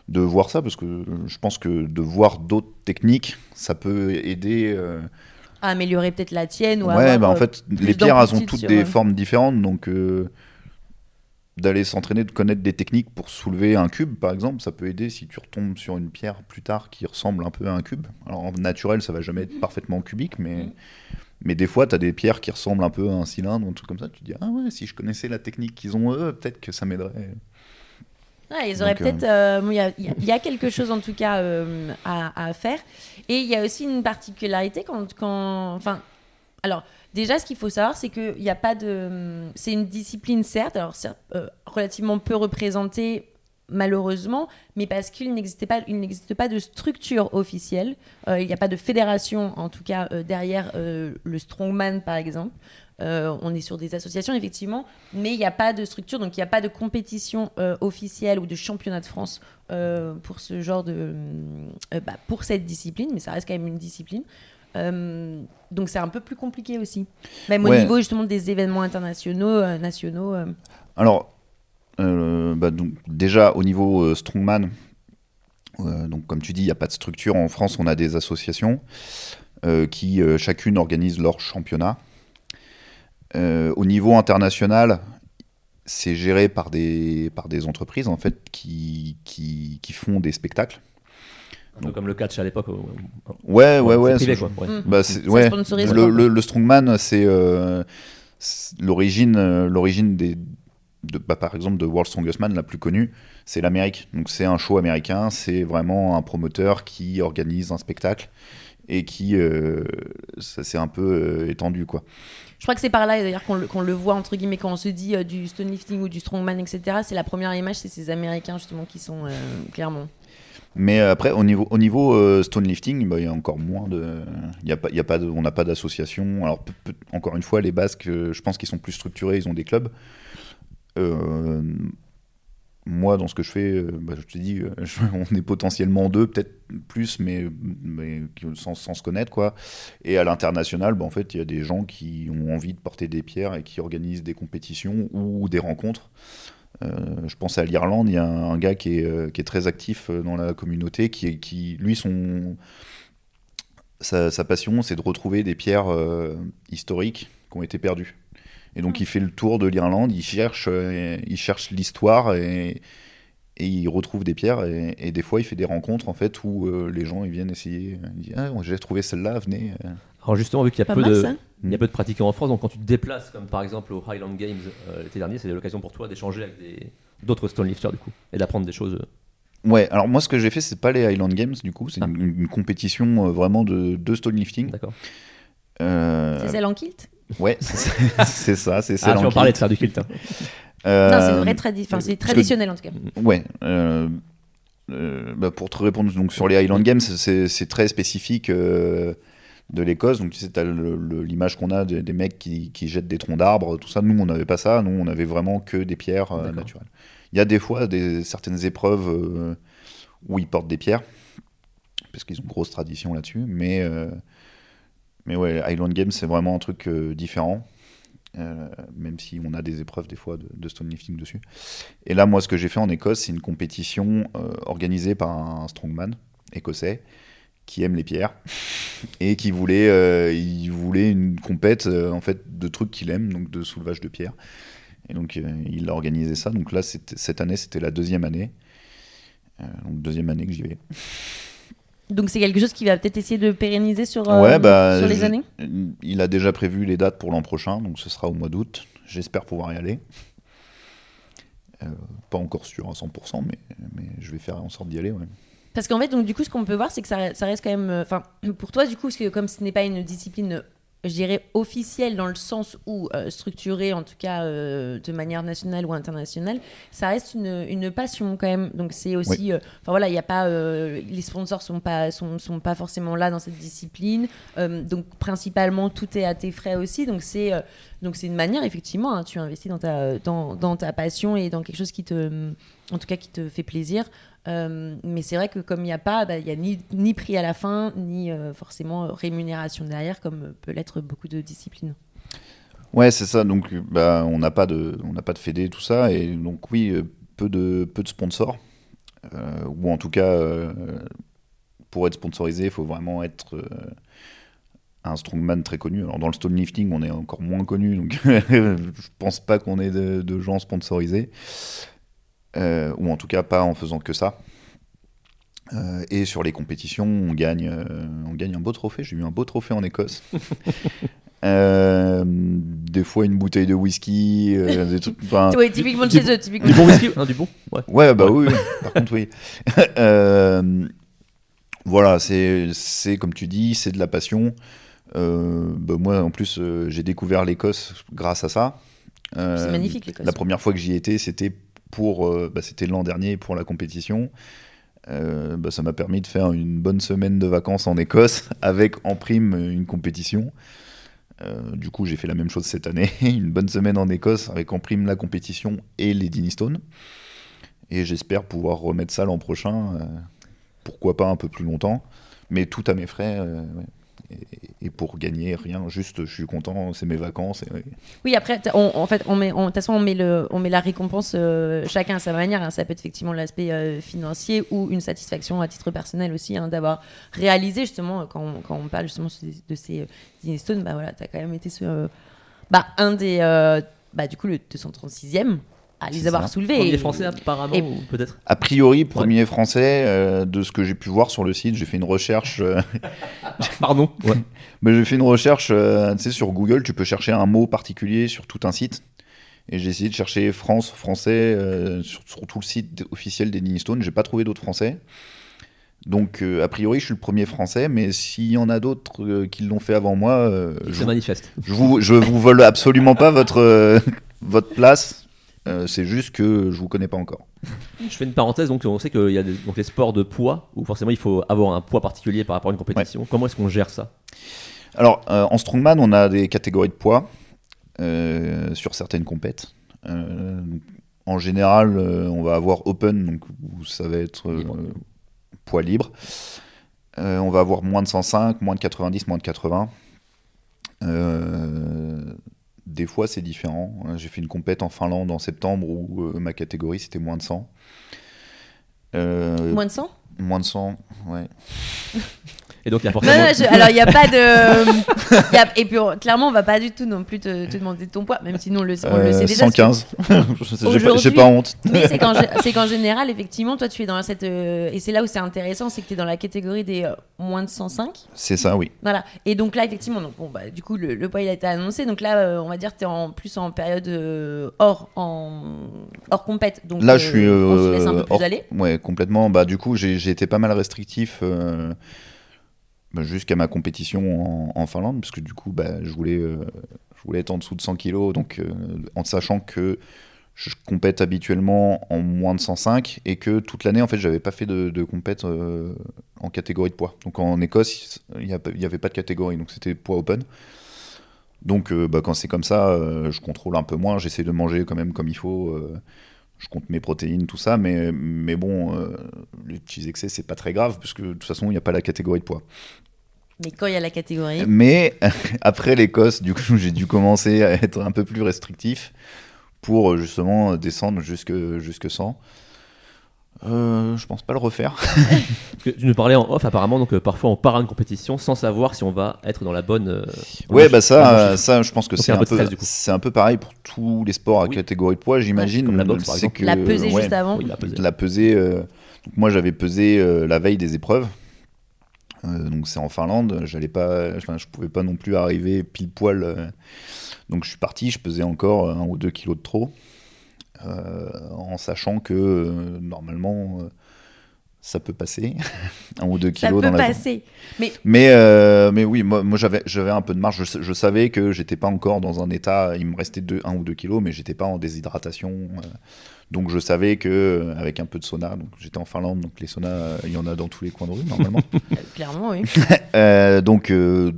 de voir ça parce que je pense que de voir d'autres techniques, ça peut aider. euh, à améliorer peut-être la tienne ou à ouais, avoir, bah en fait, les pierres, elles ont toutes sur, des formes différentes, donc d'aller s'entraîner, de connaître des techniques pour soulever un cube, par exemple, ça peut aider si tu retombes sur une pierre plus tard qui ressemble un peu à un cube. Alors en naturel, ça va jamais être parfaitement cubique, mais Mm. mais des fois, tu as des pierres qui ressemblent un peu à un cylindre ou un truc comme ça. Tu te dis ah ouais, si je connaissais la technique qu'ils ont eux, peut-être que ça m'aiderait. Ouais, ils auraient peut-être. y a- il y a quelque chose en tout cas euh, à, à faire. Et il y a aussi une particularité quand. quand enfin, alors, déjà, ce qu'il faut savoir, c'est qu'il n'y a pas de. C'est une discipline, certes, alors certes, euh, relativement peu représentée, malheureusement, mais parce qu'il n'existait pas, il n'existe pas de structure officielle. Euh, il n'y a pas de fédération, en tout cas, euh, derrière le Strongman, par exemple. On est sur des associations, effectivement, mais il n'y a pas de structure, donc il n'y a pas de compétition officielle ou de championnat de France pour ce genre de. bah, pour cette discipline, mais ça reste quand même une discipline. Euh, donc c'est un peu plus compliqué aussi. Même au niveau justement des événements internationaux, euh, nationaux. euh. Alors, bah, donc, déjà au niveau strongman, donc comme tu dis, il n'y a pas de structure en France. On a des associations qui chacune organise leur championnat. Au niveau international, c'est géré par des, par des entreprises en fait qui, qui, qui font des spectacles. Un peu comme le catch à l'époque. Ouais, ouais, c'est ouais. privé, c'est- quoi. ouais. Bah, ouais. Le, pas. le- le strongman, c'est euh, c'est l'origine, euh, l'origine des, de, bah, par exemple, de World Strongest Man, la plus connue, c'est l'Amérique. Donc c'est un show américain, c'est vraiment un promoteur qui organise un spectacle et qui, euh, ça s'est un peu euh, étendu, quoi. Je crois que c'est par là d'ailleurs qu'on le, qu'on le voit entre guillemets quand on se dit euh, du stone lifting ou du strongman, etc. C'est la première image, c'est ces Américains justement qui sont euh, clairement. Mais euh, après, au niveau, au niveau euh, stone lifting, bah, il y a encore moins de. Y pas, y a pas on n'a pas d'association. Alors, encore une fois, les Basques, euh, je pense qu'ils sont plus structurés, ils ont des clubs. Moi, dans ce que je fais, bah, je te dis, *laughs* on est potentiellement deux, peut-être plus, mais, sans se connaître, quoi. Et à l'international, bah, en fait, il y a des gens qui ont envie de porter des pierres et qui organisent des compétitions ou des rencontres. Euh, je pense à l'Irlande, il y a un, un gars qui est, euh, qui est très actif euh, dans la communauté, qui, lui, son, sa, sa passion, c'est de retrouver des pierres historiques qui ont été perdues. Et donc, il fait le tour de l'Irlande, il cherche, il cherche l'histoire et, et il retrouve des pierres. Et, et des fois, il fait des rencontres en fait où euh, les gens ils viennent essayer. Il dit Ah, j'ai trouvé celle-là, venez. Alors justement, vu qu'il y a Pas peu mal de, ça. il y a peu de pratiquants en France, donc quand tu te déplaces, comme par exemple au Highland Games euh, l'été dernier, c'est l'occasion pour toi d'échanger avec des- d'autres stone lifters du coup et d'apprendre des choses. euh, Ouais, alors moi, ce que j'ai fait, c'est pas les Highland Games du coup, c'est Ah. une, une compétition euh, vraiment de, de stone lifting. D'accord. Euh, C'est celle en kilt? Ouais, *laughs* c'est ça, c'est ça, c'est Ah, tu en parlais de kilt. faire du kilt. hein. Euh, Non, c'est une vraie tradi- enfin, c'est parce que- traditionnel en tout cas. Ouais. euh, euh, bah, pour te répondre donc sur les Highland Games, c'est c'est très spécifique euh, de l'Écosse. Donc tu sais, l'image qu'on a des, des mecs qui, qui jettent des troncs d'arbres, tout ça. Nous, on n'avait pas ça. Nous, on avait vraiment que des pierres euh, naturelles. Il y a des fois des, certaines épreuves euh, où ils portent des pierres, parce qu'ils ont une grosse tradition là-dessus. Mais, euh, mais ouais, Highland Games, c'est vraiment un truc euh, différent. euh, même si on a des épreuves des fois de, de stone lifting dessus. Et là, moi, ce que j'ai fait en Écosse, c'est une compétition euh, organisée par un strongman écossais qui aime les pierres *laughs* et qui voulait, euh, il voulait une compète euh, en fait de trucs qu'il aime, donc de soulevage de pierres. Et donc, euh, il a organisé ça. Donc là, cette année, c'était la deuxième année. Donc, deuxième année que j'y vais. Donc c'est quelque chose qui va peut-être essayer de pérenniser sur, ouais, bah, sur les années? Il a déjà prévu les dates pour l'an prochain, donc ce sera au mois d'août. J'espère pouvoir y aller. Pas encore sûr à 100%, mais, mais je vais faire en sorte d'y aller. ouais. Parce qu'en fait, donc du coup, ce qu'on peut voir, c'est que ça, ça reste quand même. euh, Enfin, *clears throat* pour toi, du coup, parce que comme ce n'est pas une discipline, je dirais officielle dans le sens où euh, structurée, en tout cas euh, de manière nationale ou internationale, ça reste une, une passion quand même. Donc c'est aussi. Enfin voilà, il y a pas. les sponsors sont pas sont, sont pas forcément là dans cette discipline. Donc principalement, tout est à tes frais aussi. Donc c'est donc c'est une manière effectivement. hein, tu investis dans ta dans, dans ta passion et dans quelque chose qui te en tout cas qui te fait plaisir. Euh, mais c'est vrai que comme il n'y a pas, bah, il n'y a ni, prix à la fin, ni euh, forcément euh, rémunération derrière, comme peut l'être beaucoup de disciplines. Ouais, c'est ça. Donc, bah, on n'a pas de, on n'a pas de fédé, tout ça, et donc oui, peu de, peu de sponsors, ou en tout cas, pour être sponsorisé, il faut vraiment être un strongman très connu. Alors dans le stone lifting, on est encore moins connu, donc *laughs* je pense pas qu'on ait de gens sponsorisés, Euh, ou en tout cas pas en faisant que ça. Euh, et sur les compétitions, on gagne, euh, on gagne un beau trophée. J'ai eu un beau trophée en Écosse. *laughs* Euh, des fois une bouteille de whisky, euh, des trucs. enfin, *laughs* ouais, typiquement chez eux, typiquement. Du bon whisky hein, Du bon Ouais. Ouais, bah oui, oui. par contre, oui. *laughs* Euh, voilà, c'est, c'est comme tu dis, c'est de la passion. Euh, bah, moi, en plus, euh, j'ai découvert l'Écosse grâce à ça. Euh, C'est magnifique l'Écosse. La première fois que j'y étais, c'était pour, euh, bah, c'était l'an dernier pour la compétition. Euh, bah, ça m'a permis de faire une bonne semaine de vacances en Écosse *laughs* avec en prime une compétition. Euh, du coup, j'ai fait la même chose cette année, *laughs* une bonne semaine en Écosse avec en prime la compétition et les Dinny Stones. Et j'espère pouvoir remettre ça l'an prochain, pourquoi pas un peu plus longtemps, mais tout à mes frais. Et, pour gagner rien, juste je suis content, c'est mes vacances. Oui, après, en fait, de toute façon, on met, le, on met la récompense euh, chacun à sa manière. hein. Ça peut être effectivement l'aspect euh, financier ou une satisfaction à titre personnel aussi hein, d'avoir réalisé justement, quand on, quand on parle justement de ces euh, Disney Stones, bah voilà, t'as quand même été ce, bah, un des, bah, du coup, le 236e à les C'est avoir ça. soulevés. Premier français apparemment, et- peut-être A priori, premier français, euh, de ce que j'ai pu voir sur le site, j'ai fait une recherche. euh, *laughs* Pardon *laughs* ouais. Mais j'ai fait une recherche, euh, tu sais, sur Google, tu peux chercher un mot particulier sur tout un site. Et j'ai essayé de chercher France, français, euh, sur, sur tout le site officiel des Dinny Stones. J'ai pas trouvé d'autres français. Donc, euh, a priori, je suis le premier français, mais s'il y en a d'autres euh, qui l'ont fait avant moi, euh, je, manifeste. je vous, je vous vole absolument pas votre, euh, *laughs* votre place. Euh, c'est juste que je vous connais pas encore. Je fais une parenthèse, donc on sait qu'il y a des, donc les sports de poids, où forcément il faut avoir un poids particulier par rapport à une compétition. Comment est-ce qu'on gère ça? Alors, euh, en strongman, on a des catégories de poids euh, sur certaines compètes. En général, on va avoir open, donc où ça va être Libre. poids libre. On va avoir moins de 105, moins de 90, moins de 80. Des fois, c'est différent. Euh, J'ai fait une compète en Finlande en septembre où euh, ma catégorie c'était moins de 100. Euh, Moins de 100 moins de 100, ouais. *laughs* Et donc il y a Non, forcément. non, je- alors il n'y a pas de. *laughs* il y a- Et puis on- clairement, on va pas du tout non plus te, te demander ton poids, même si nous on le, on le Euh, sait déjà. 115. *laughs* J'ai pas- pas honte. Oui, c'est qu'en gé- c'est qu'en général, effectivement, toi tu es dans cette. euh, Et c'est là où c'est intéressant, c'est que tu es dans la catégorie des euh, moins de 105. C'est ça, oui. Voilà. Et donc là, effectivement, donc, bon, bah, du coup, le, le poids il a été annoncé. Donc là, euh, on va dire que tu es en plus en période euh, hors, en, hors compète. Donc Là, euh, je suis. on se laisse un peu plus hors- aller. Ouais, complètement. Bah, du coup, j'ai été pas mal restrictif euh, jusqu'à ma compétition en, Finlande, parce que du coup, bah, je, voulais, euh, je voulais être en dessous de 100 kilos, donc euh, en sachant que je compète habituellement en moins de 105 et que toute l'année, en fait, j'avais pas fait de, compète euh, en catégorie de poids. Donc en Écosse, il n'y avait pas de catégorie, donc c'était poids open. Donc bah, quand c'est comme ça, je contrôle un peu moins, j'essaie de manger quand même comme il faut. Je compte mes protéines, tout ça, mais, mais bon, euh, les petits excès, c'est pas très grave, parce que de toute façon, il n'y a pas la catégorie de poids. Mais quand il y a la catégorie. Mais *laughs* après l'Écosse, du coup, j'ai dû commencer à être un peu plus restrictif pour justement descendre jusque, jusque 100. Euh, je pense pas le refaire. *laughs* Parce que tu nous parlais en off apparemment, donc euh, parfois on part à une compétition sans savoir si on va être dans la bonne. euh, Ouais, bah ça, euh, ça, je pense que c'est un, un peu stress, c'est un peu pareil pour tous les sports à Oui. catégorie de poids, j'imagine. la boxe, par que, La pesée ouais, juste avant. Oui, la pesée. la pesée. euh, donc moi, j'avais pesé euh, la veille des épreuves. Euh, donc c'est en Finlande. J'allais pas, enfin, je pouvais pas non plus arriver pile poil. euh, donc je suis parti. Je pesais encore un ou deux kilos de trop, en sachant que euh, normalement. euh, ça peut passer, *laughs* un ou deux Ça kilos peut dans la passer. Mais mais, euh, mais oui, moi, moi j'avais, j'avais un peu de marge. Je, je savais que j'étais pas encore dans un état. Il me restait deux, un ou deux kilos, mais j'étais pas en déshydratation. euh, donc je savais que euh, avec un peu de sauna, donc j'étais en Finlande, donc les saunas, euh, il y en a dans tous les coins de rue normalement. *laughs* euh, clairement, oui. *laughs* Euh, donc euh,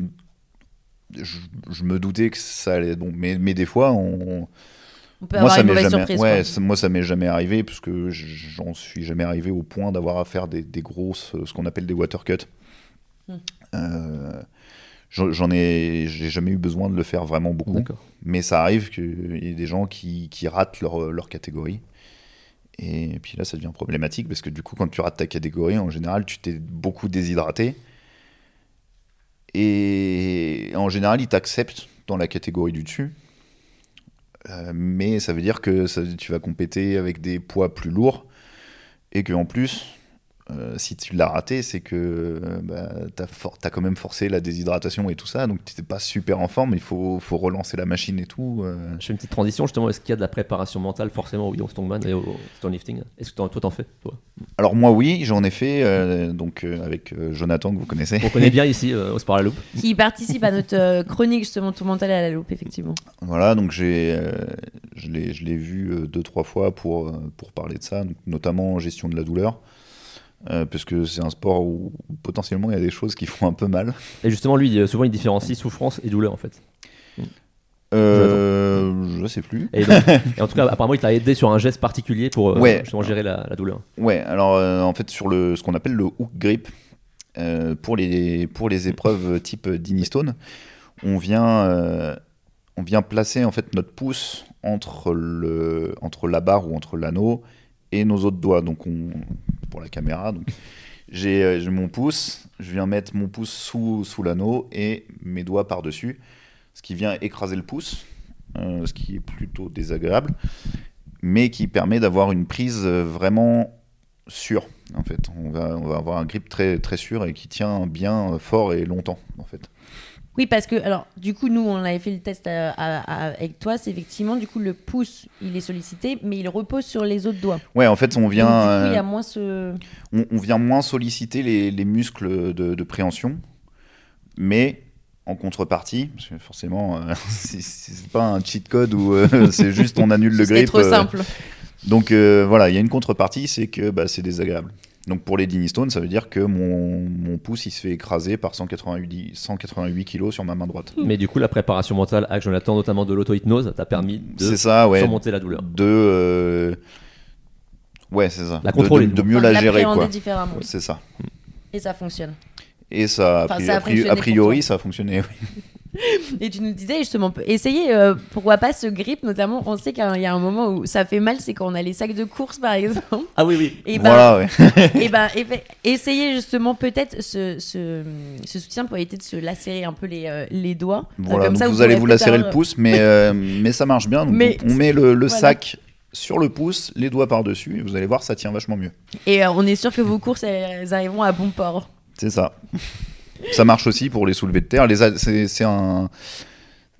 je, je me doutais que ça allait. Bon, mais, mais des fois, on, On peut moi avoir ça une m'est mauvaise jamais, surprise. ouais, ça- moi ça m'est jamais arrivé parce que j'en suis jamais arrivé au point d'avoir à faire des, des grosses, ce qu'on appelle des water cuts. Hmm. Euh, j'en ai, j'ai jamais eu besoin de le faire vraiment beaucoup, mais ça arrive qu'il y ait des gens qui, qui ratent leur, leur catégorie. Et puis là, ça devient problématique parce que du coup, quand tu rates ta catégorie, en général, tu t'es beaucoup déshydraté. Et en général, ils t'acceptent dans la catégorie du dessus. Euh, mais ça veut dire que tu vas compéter avec des poids plus lourds et que en plus, euh, si tu l'as raté, c'est que euh, bah, tu as, quand même forcé la déshydratation et tout ça, donc tu n'étais pas super en forme, il faut, faut relancer la machine et tout. euh. Je fais une petite transition justement. Est-ce qu'il y a de la préparation mentale forcément oui, au strongman et au, stonelifting? Est-ce que t'en- toi t'en fais toi? Alors moi oui, j'en ai fait euh, donc euh, avec euh, Jonathan que vous connaissez. On connaît bien ici euh, au Sport à la Loupe. Qui participe à notre euh, chronique, justement, tout mental à la loupe, effectivement. Voilà, donc j'ai, euh, je l'ai, je l'ai vu euh, deux trois fois pour euh, pour parler de ça, donc, notamment en gestion de la douleur, euh, parce que c'est un sport où, potentiellement il y a des choses qui font un peu mal. Et justement, lui, euh, souvent il différencie souffrance et douleur en fait. Euh, je sais plus. Et, donc- et en tout cas, apparemment, il t'a aidé sur un geste particulier pour euh, Ouais. justement gérer la, la douleur. Ouais, alors euh, en fait sur le ce qu'on appelle le hook grip pour les pour les épreuves type Dini Stone, on vient on vient placer en fait notre pouce entre le entre la barre ou entre l'anneau et nos autres doigts. Donc on pour la caméra donc j'ai euh, j'ai mon pouce, je viens mettre mon pouce sous sous l'anneau et mes doigts par dessus, ce qui vient écraser le pouce, euh, ce qui est plutôt désagréable mais qui permet d'avoir une prise euh, vraiment sûre. En fait, on va, on va avoir un grip très, très sûr et qui tient bien fort et longtemps. En fait. Oui, parce que, alors, du coup, nous, on avait fait le test à- à- à- avec toi. C'est effectivement, du coup, le pouce, il est sollicité, mais il repose sur les autres doigts. Ouais, en fait, on Donc, vient, du coup, il y euh, a moins ce. on, on vient moins solliciter les, les muscles de, de préhension, mais en contrepartie, parce que forcément, euh, *laughs* c'est- c'est pas un cheat code où euh, *laughs* c'est juste on annule le grip. trop euh, simple. Donc euh, voilà, il y a une contrepartie, c'est que bah, c'est désagréable. Donc pour les Dini Stone, ça veut dire que mon, mon pouce il se fait écraser par 188, 188 kilos sur ma main droite. Mais du coup, la préparation mentale avec Jonathan, notamment de l'auto-hypnose, t'a permis de C'est ça, ouais. surmonter la douleur. De. euh, Ouais, c'est ça. La De- contrôler, de, de mieux Enfin, la gérer, quoi. différemment. C'est ça. Et ça fonctionne. Et ça, a, Enfin, pri- ça a a priori, ça a fonctionné. oui. *laughs* Et tu nous disais justement, essayer, euh, pourquoi pas ce grip, notamment, on sait qu'il y a un moment où ça fait mal, c'est quand on a les sacs de course par exemple. Ah oui, oui. Et ben, Voilà, ouais. *laughs* et ben essayez justement peut-être ce, ce, ce soutien pour éviter de se lacérer un peu les, euh, les doigts. Euh, Voilà, comme donc ça, vous, allez vous lacérer le pouce, mais, euh, *laughs* mais ça marche bien. Donc Mais- on met le, le Voilà. sac sur le pouce, les doigts par-dessus, et vous allez voir, ça tient vachement mieux. Et euh, on est sûr que vos courses, elles arriveront à bon port. C'est ça. Ça marche aussi pour les soulevés de terre. C'est c'est un.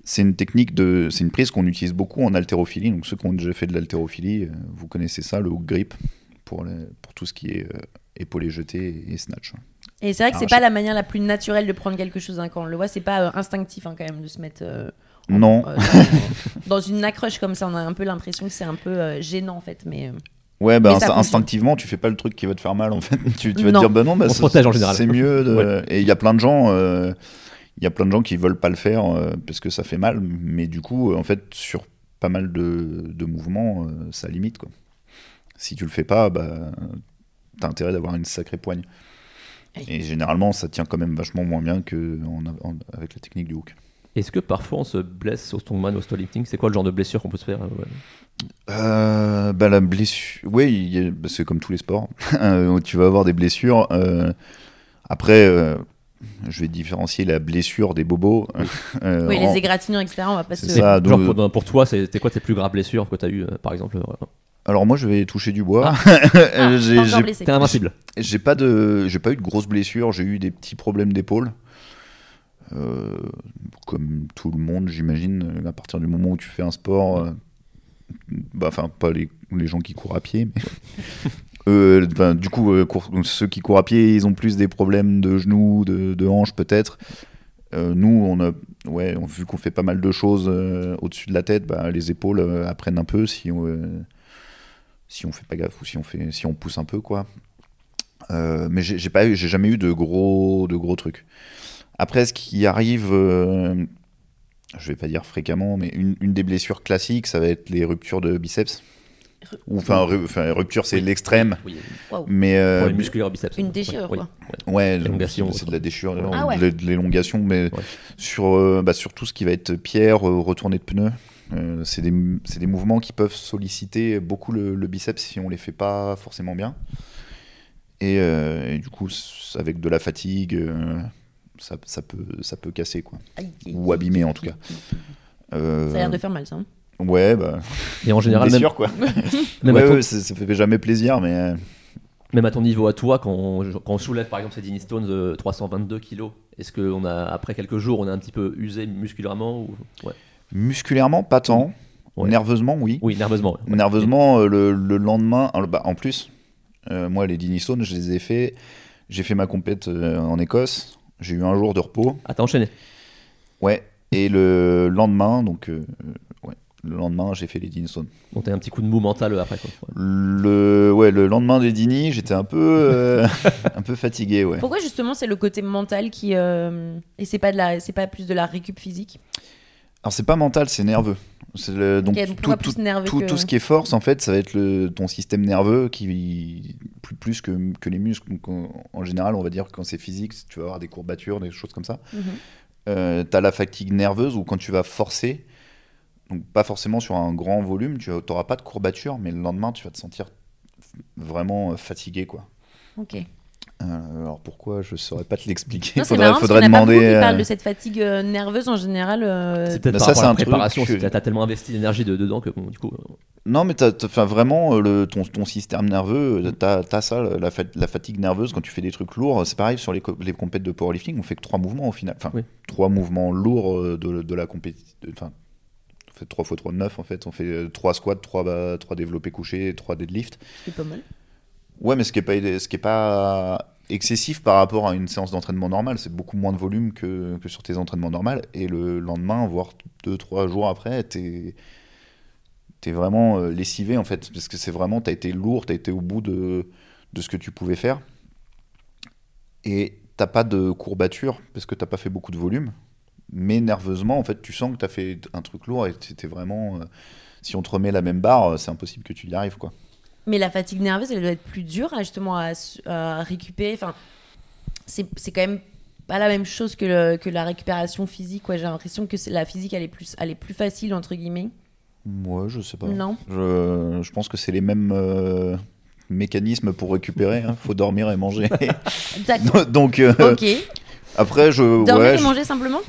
C'est une technique de, c'est une prise qu'on utilise beaucoup en haltérophilie. Donc ceux qui ont déjà fait de l'haltérophilie, euh, vous connaissez ça, le hook grip pour, pour tout ce qui est euh, épaulé jeté et snatch. Et c'est vrai que c'est pas la manière la plus naturelle de prendre quelque chose hein, quand on le voit. C'est pas euh, instinctif hein, quand même de se mettre euh, en- Non. dans, une accroche comme ça. On a un peu l'impression que c'est un peu gênant en fait. Mais Ouais, bah, inst- instinctivement, tu fais pas le truc qui va te faire mal en fait. *laughs* tu, tu vas Non. te dire, bah non, bah, c'est- protège en général. C'est mieux. de- Ouais. Et il y a plein de gens. euh, Il y a plein de gens qui veulent pas le faire euh, parce que ça fait mal, mais du coup, euh, en fait, sur pas mal de, de mouvements, euh, ça limite quoi. Si tu le fais pas, bah, t'as intérêt d'avoir une sacrée poigne. Oui. Et généralement, ça tient quand même vachement moins bien que en- en- avec la technique du hook. Est-ce que parfois on se blesse au strongman ou au lifting C'est quoi le genre de blessure qu'on peut se faire euh, ouais? Euh, bah, la blessure, oui, a- bah, c'est comme tous les sports. *laughs* Euh, tu vas avoir des blessures. euh, après, euh, je vais différencier la blessure des bobos. *laughs* Euh, oui, en- les égratignures, etc. On va pas se. ça. Ah, Genre pour, pour toi, c'était quoi tes plus graves blessures que tu as eues, par exemple Alors moi, je vais toucher du bois. Ah, *laughs* blessé. T'es invincible. j'ai pas de, j'ai pas eu de grosses blessures. J'ai eu des petits problèmes d'épaule. Euh, comme tout le monde, j'imagine, à partir du moment où tu fais un sport, euh, bah, enfin pas les, les gens qui courent à pied, mais *laughs* Euh, ben, du coup, ceux qui courent à pied, ils ont plus des problèmes de genoux, de, de hanches peut-être. Nous, on a, ouais, on- vu qu'on fait pas mal de choses au-dessus de la tête, bah, les épaules apprennent un peu si on, si on fait pas gaffe ou si on fait, si on pousse un peu quoi. Mais j'ai jamais eu de gros, de gros trucs. Après, ce qui arrive, euh, je vais pas dire fréquemment, mais une, une des blessures classiques, ça va être les ruptures de biceps. Ou enfin, ru- rupture, c'est Oui. l'extrême. Oui. Mais euh, au biceps. Une déchirure, Oui, quoi. oui. ouais, c'est de la déchirure, Ah ouais. de, l'élongation, mais Ouais. sur, euh, bah, sur tout ce qui va être pierre, euh, retourner de pneus, euh, c'est des, mouvements qui peuvent solliciter beaucoup le, le biceps si on les fait pas forcément bien. Et, euh, et du coup, avec de la fatigue, euh, ça, ça peut, ça peut casser, quoi. Aïe, Ou abîmer, en tout cas. Euh, Ça a l'air de faire mal, ça. hein. Ouais, bah, Et en *laughs* général, même, blessure, quoi. *laughs* même, ouais, à ton, ouais, ça, ça fait jamais plaisir, mais euh, même à ton niveau, à toi, quand on, quand on soulève par exemple ces Dini Stones de 322 kilos, est-ce qu'on a, après quelques jours, on est un petit peu usé musculairement ou... ouais. musculairement, pas tant. Ouais. Nerveusement, oui. Oui, nerveusement. ouais. Nerveusement, euh, le, le lendemain, bah, en plus, euh, moi, les Dini Stones, je les ai fait. J'ai fait ma compète euh, en Écosse. J'ai eu un jour de repos. Ah, t'as enchaîné. Ouais. Et le lendemain, donc, euh, ouais, le lendemain, j'ai fait les Dini Stones. Donc t'as un petit coup de mou mental après. Quoi. Ouais. Le, ouais, le lendemain des Dini, j'étais un peu, euh, *laughs* un peu fatigué, ouais. Pourquoi justement c'est le côté mental qui euh, et c'est pas de la c'est pas plus de la récup physique? Alors, c'est pas mental, c'est nerveux. Le- donc, tout, tout- plus nerveux tout, que- tout ce qui est force, en fait, ça va être le, ton système nerveux qui plus, plus que, que les muscles. Donc, en, en général, on va dire que quand c'est physique, tu vas avoir des courbatures, des choses comme ça. Mhm. Euh, tu as la fatigue nerveuse ou quand tu vas forcer, donc pas forcément sur un grand volume, tu n'auras pas de courbature, mais le lendemain, tu vas te sentir vraiment euh, fatigué. quoi. Ok. Euh, alors pourquoi Je saurais pas te l'expliquer. Non, c'est Faudrait, marrant faudrait pas demander. beaucoup qui euh, parlent de cette fatigue euh, nerveuse en général. euh, C'est peut-être par ça, rapport c'est à la un préparation. que- T'as tellement investi d'énergie de- dedans que bon, du coup. Non, mais t'as, t'as- vraiment, le, ton, ton système nerveux, t'as, t'as ça, la, fa- la fatigue nerveuse quand tu fais des trucs lourds. C'est pareil sur les, co- les compètes de powerlifting, on fait que trois mouvements au final. Enfin, Oui. trois mouvements lourds de, de la compétition. Enfin, on fait 3 x 3 de 9 en fait. On fait euh, trois squats, trois, ba- trois développés couchés, trois deadlifts. C'est pas mal. Ouais, mais ce qui est pas, excessif par rapport à une séance d'entraînement normale, c'est beaucoup moins de volume que, sur tes entraînements normaux. Et le lendemain, voire deux, trois jours après, t'es es vraiment euh, lessivé en fait, parce que c'est vraiment, t'as été lourd, t'as été au bout de, ce que tu pouvais faire. Et t'as pas de courbature parce que t'as pas fait beaucoup de volume. Mais nerveusement, en fait, tu sens que tu as fait un truc lourd et c'était vraiment. euh, si on te remet la même barre, c'est impossible que tu y arrives, quoi. Mais la fatigue nerveuse, elle doit être plus dure à, justement à, à récupérer. Enfin, c'est quand même pas la même chose que, le- que la récupération physique. J'ai l'impression que la physique, elle est, plus, elle est plus facile, entre guillemets. Moi, je sais pas. Non. Je, je pense que c'est les mêmes euh, mécanismes pour récupérer. Il faut dormir et manger. *laughs* D'accord. *laughs* Donc, euh, ok. après, je. Dormir ouais, et je- manger simplement?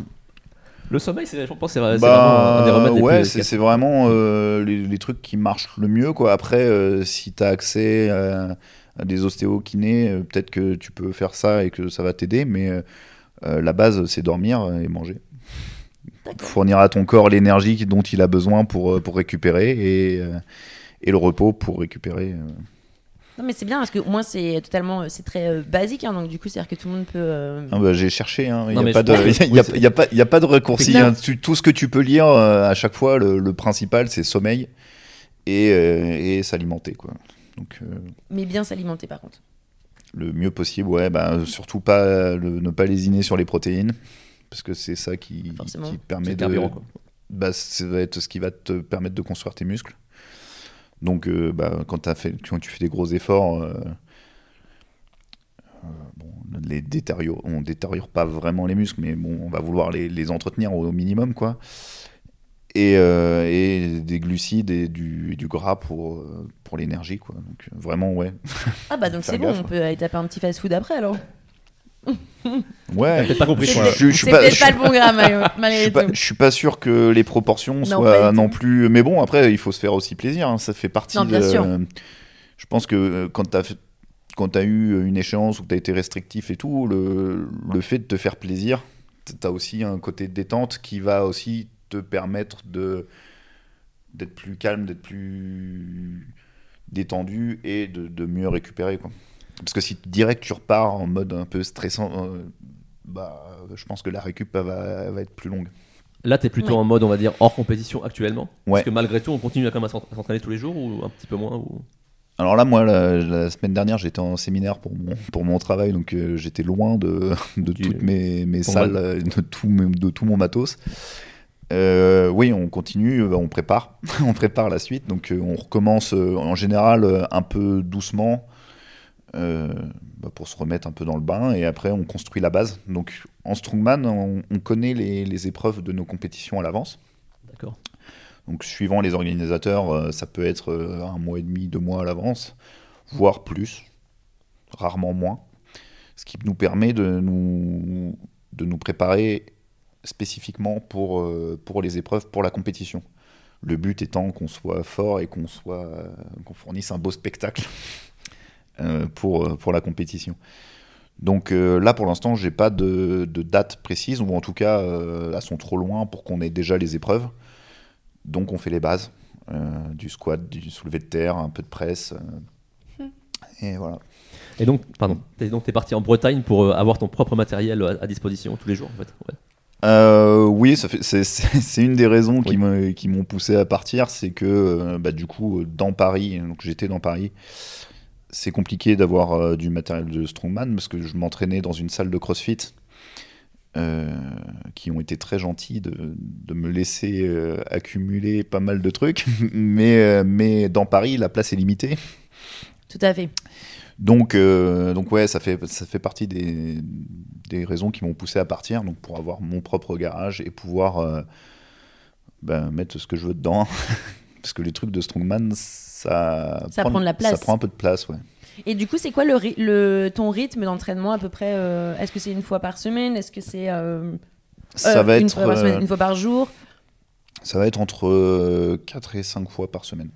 Le sommeil, c'est, je pense, que c'est, Bah, vraiment un des remèdes les ouais, c'est vraiment euh, les, les trucs qui marchent le mieux. Quoi. Après, euh, si tu as accès à, à des ostéokinés, euh, peut-être que tu peux faire ça et que ça va t'aider, mais euh, la base, c'est dormir et manger. Fournir à ton corps l'énergie dont il a besoin pour, pour récupérer et, euh, et le repos pour récupérer. Euh. Non, mais c'est bien parce que moi, c'est totalement. C'est très euh, basique. hein, donc, du coup, c'est-à-dire que tout le monde peut. euh, Ah bah, J'ai cherché, hein, il Non, n'y mais a, pas je de- pense que- *laughs* il y a- oui, c'est- il y a pas- il y a pas- de raccourci. Hein. Tu- Tout ce que tu peux lire euh, à chaque fois, le, le principal, c'est sommeil et, euh, et s'alimenter. quoi. Donc, euh, Mais bien s'alimenter, par contre. le mieux possible, ouais, bah, surtout pas le- ne pas lésiner sur les protéines, parce que c'est ça qui, Forcément. qui C'est permet le de. carburant, quoi. Bah, ça va être ce qui va te permettre de construire tes muscles. Donc, euh, bah, quand, t'as fait, quand tu fais des gros efforts, euh, euh, bon, les détériore, on détériore pas vraiment les muscles, mais bon, on va vouloir les, les entretenir au, au minimum, quoi. Et, euh, et des glucides et du, et du gras pour, euh, pour l'énergie, quoi. Donc, vraiment, ouais. Ah, bah, donc *laughs* c'est bon, gaffe, on peut aller taper un petit fast-food après alors. Ouais. Pas compris Je- je pas- peut-être je- pas le bon gras, *laughs* malgré- pas, tout. je suis pas sûr que les proportions Non, soient non plus. Mais bon, après, il faut se faire aussi plaisir. hein, Ça fait partie Non, bien de. sûr. Je pense que euh, quand tu as, quand as eu une échéance où tu as été restrictif et tout, le, le fait de te faire plaisir, tu as aussi un côté détente qui va aussi te permettre de d'être plus calme, d'être plus détendu et de, de mieux récupérer. Quoi. Parce que si direct tu repars en mode un peu stressant, euh, bah, je pense que la récup va, être plus longue. Là, t'es plutôt Ouais. en mode, on va dire, hors compétition actuellement? Ouais. Parce que malgré tout, on continue à quand même à s'entraîner tous les jours ou un petit peu moins ou... Alors là, moi, la, la semaine dernière, j'étais en séminaire pour mon, pour mon travail, donc euh, j'étais loin de, *laughs* de Du- toutes mes, mes salles, de tout, de tout mon matos. Euh, oui, on continue, on prépare, *laughs* on prépare la suite. Donc euh, on recommence euh, en général euh, un peu doucement euh, bah, pour se remettre un peu dans le bain et après on construit la base. Donc en strongman, on, on connaît les, les épreuves de nos compétitions à l'avance. D'accord. Donc, suivant les organisateurs, euh, ça peut être euh, un mois et demi, deux mois à l'avance, voire plus, rarement moins. Ce qui nous permet de nous, de nous préparer spécifiquement pour, euh, pour les épreuves, pour la compétition. Le but étant qu'on soit fort et qu'on soit, euh, qu'on fournisse un beau spectacle euh, pour, euh, pour la compétition. Donc euh, là, pour l'instant, j'ai pas de, de date précise, ou en tout cas, euh, elles sont trop loin pour qu'on ait déjà les épreuves. Donc on fait les bases, euh, du squat, du soulevé de terre, un peu de presse. euh, et voilà. Et donc, pardon, t'es donc t'es parti en Bretagne pour euh, avoir ton propre matériel à, à disposition tous les jours, en fait. Ouais. Euh, oui, ça fait, c'est, c'est- *laughs* c'est une des raisons qui, Oui. me- qui m'ont poussé à partir, c'est que euh, bah, du coup, dans Paris, donc j'étais dans Paris, c'est compliqué d'avoir euh, du matériel de strongman parce que je m'entraînais dans une salle de CrossFit euh, qui ont été très gentils de, de me laisser euh, accumuler pas mal de trucs, *laughs* mais, mais dans Paris, la place est limitée. Tout à fait. Donc, donc ouais, ça fait, ça fait partie des, des raisons qui m'ont poussé à partir, donc pour avoir mon propre garage et pouvoir ben, mettre ce que je veux dedans. *laughs* Parce que les trucs de strongman, ça, Ça prend de la place. Ça prend un peu de place, ouais. Et du coup, c'est quoi le, ton rythme d'entraînement à peu près euh, Est-ce que c'est une fois par semaine? Est-ce que c'est euh, Ça euh, va une être, fois par semaine, une fois par jour? ça va être entre 4 et 5 fois par semaine,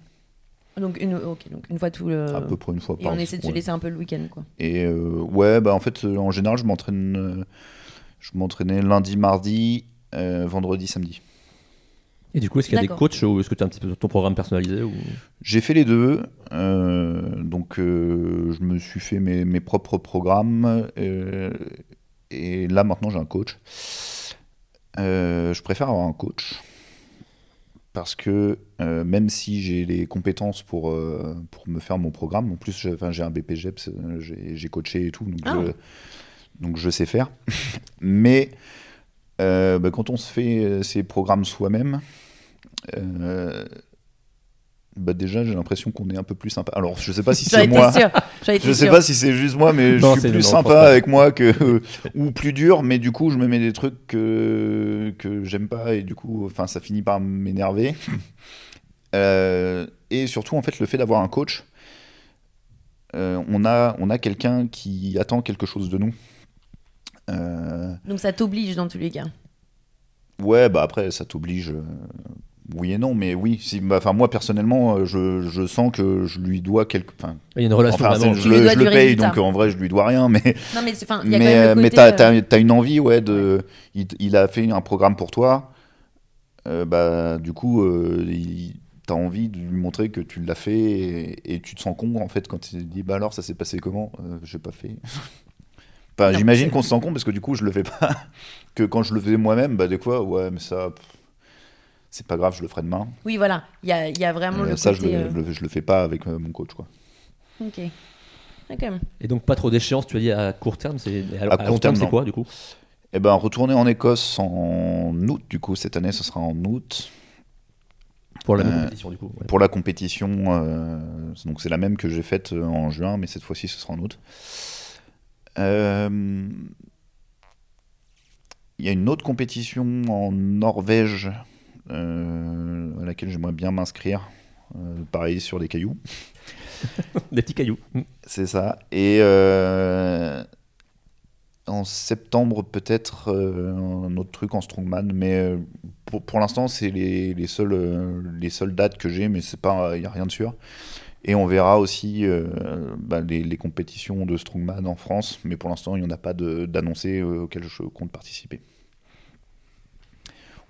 donc une, ok, donc une fois tout le. à peu près une fois Et par on essaie de se laisser un peu le week-end, quoi. Et ouais, bah en fait, en général, je m'entraîne, je m'entraînais lundi, mardi, vendredi, samedi. Et du coup, est-ce qu'il y a des coachs ou est-ce que tu as un petit peu ton programme personnalisé ou... J'ai fait les deux, euh, donc euh, je me suis fait mes, mes propres programmes, euh, et là maintenant j'ai un coach. Euh, je préfère avoir un coach parce que euh, même si j'ai les compétences pour, euh, pour me faire mon programme, en plus j'ai enfin, j'ai un BPGEPS, j'ai j'ai coaché et tout, donc, Ah. je, donc je sais faire. *laughs* Mais euh, bah, quand on se fait euh, ses programmes soi-même, euh, bah déjà j'ai l'impression qu'on est un peu plus sympa. Alors je sais pas si *laughs* c'est moi. Je sais pas si c'est juste moi, mais Non, je suis plus sympa avec moi que *laughs* ou plus dur, mais du coup je me mets des trucs que que j'aime pas et du coup, enfin ça finit par m'énerver. *laughs* Euh, et surtout en fait le fait d'avoir un coach, euh, on a on a quelqu'un qui attend quelque chose de nous. Euh, Donc ça t'oblige dans tous les cas. ouais, bah après ça t'oblige. euh, oui et non, mais oui. Si, bah, enfin moi personnellement, euh, je, je sens que je lui dois quelque. Il y a une relation enfin, vraiment. je le, je le paye, donc en vrai je lui dois rien, *laughs* mais Non mais y a mais, quand même t'as, euh, t'as- t'as une envie, ouais, de. Il, il a fait un programme pour toi. euh, bah, du coup, euh, il- t'as envie de lui montrer que tu l'as fait et, et tu te sens con en fait quand il dit bah alors ça s'est passé comment? Euh, J'ai pas fait. Enfin, j'imagine qu'on se sent con parce que du coup je le fais pas. *laughs* que quand je le faisais moi-même, bah des fois ouais mais ça c'est pas grave, je le ferai demain. Oui voilà, il y a, il y a vraiment Euh, le ça côté. je, le, euh, je le- je le fais pas avec euh, mon coach quoi. Ok. Et donc pas trop d'échéances, tu as dit à court terme, c'est à, court long terme c'est quoi du coup? Eh ben retourner en Écosse en août du coup cette année ce sera en août. pour la même Euh, compétition du coup. ouais. Pour la compétition, euh, donc c'est la même que j'ai faite en juin, mais cette fois-ci ce sera en août. Euh, Il y a une autre compétition en Norvège euh, à laquelle j'aimerais bien m'inscrire. Euh, pareil sur des cailloux, *laughs* Des petits cailloux. Mm. c'est ça. Et euh, en septembre peut-être euh, un autre truc en strongman, mais euh, pour, pour l'instant c'est les, les seules euh, les seules dates que j'ai, mais il y a rien de sûr. Et on verra aussi euh, bah, les, les compétitions de strongman en France, mais pour l'instant il n'y en a pas d'annoncé euh, auxquelles je compte participer.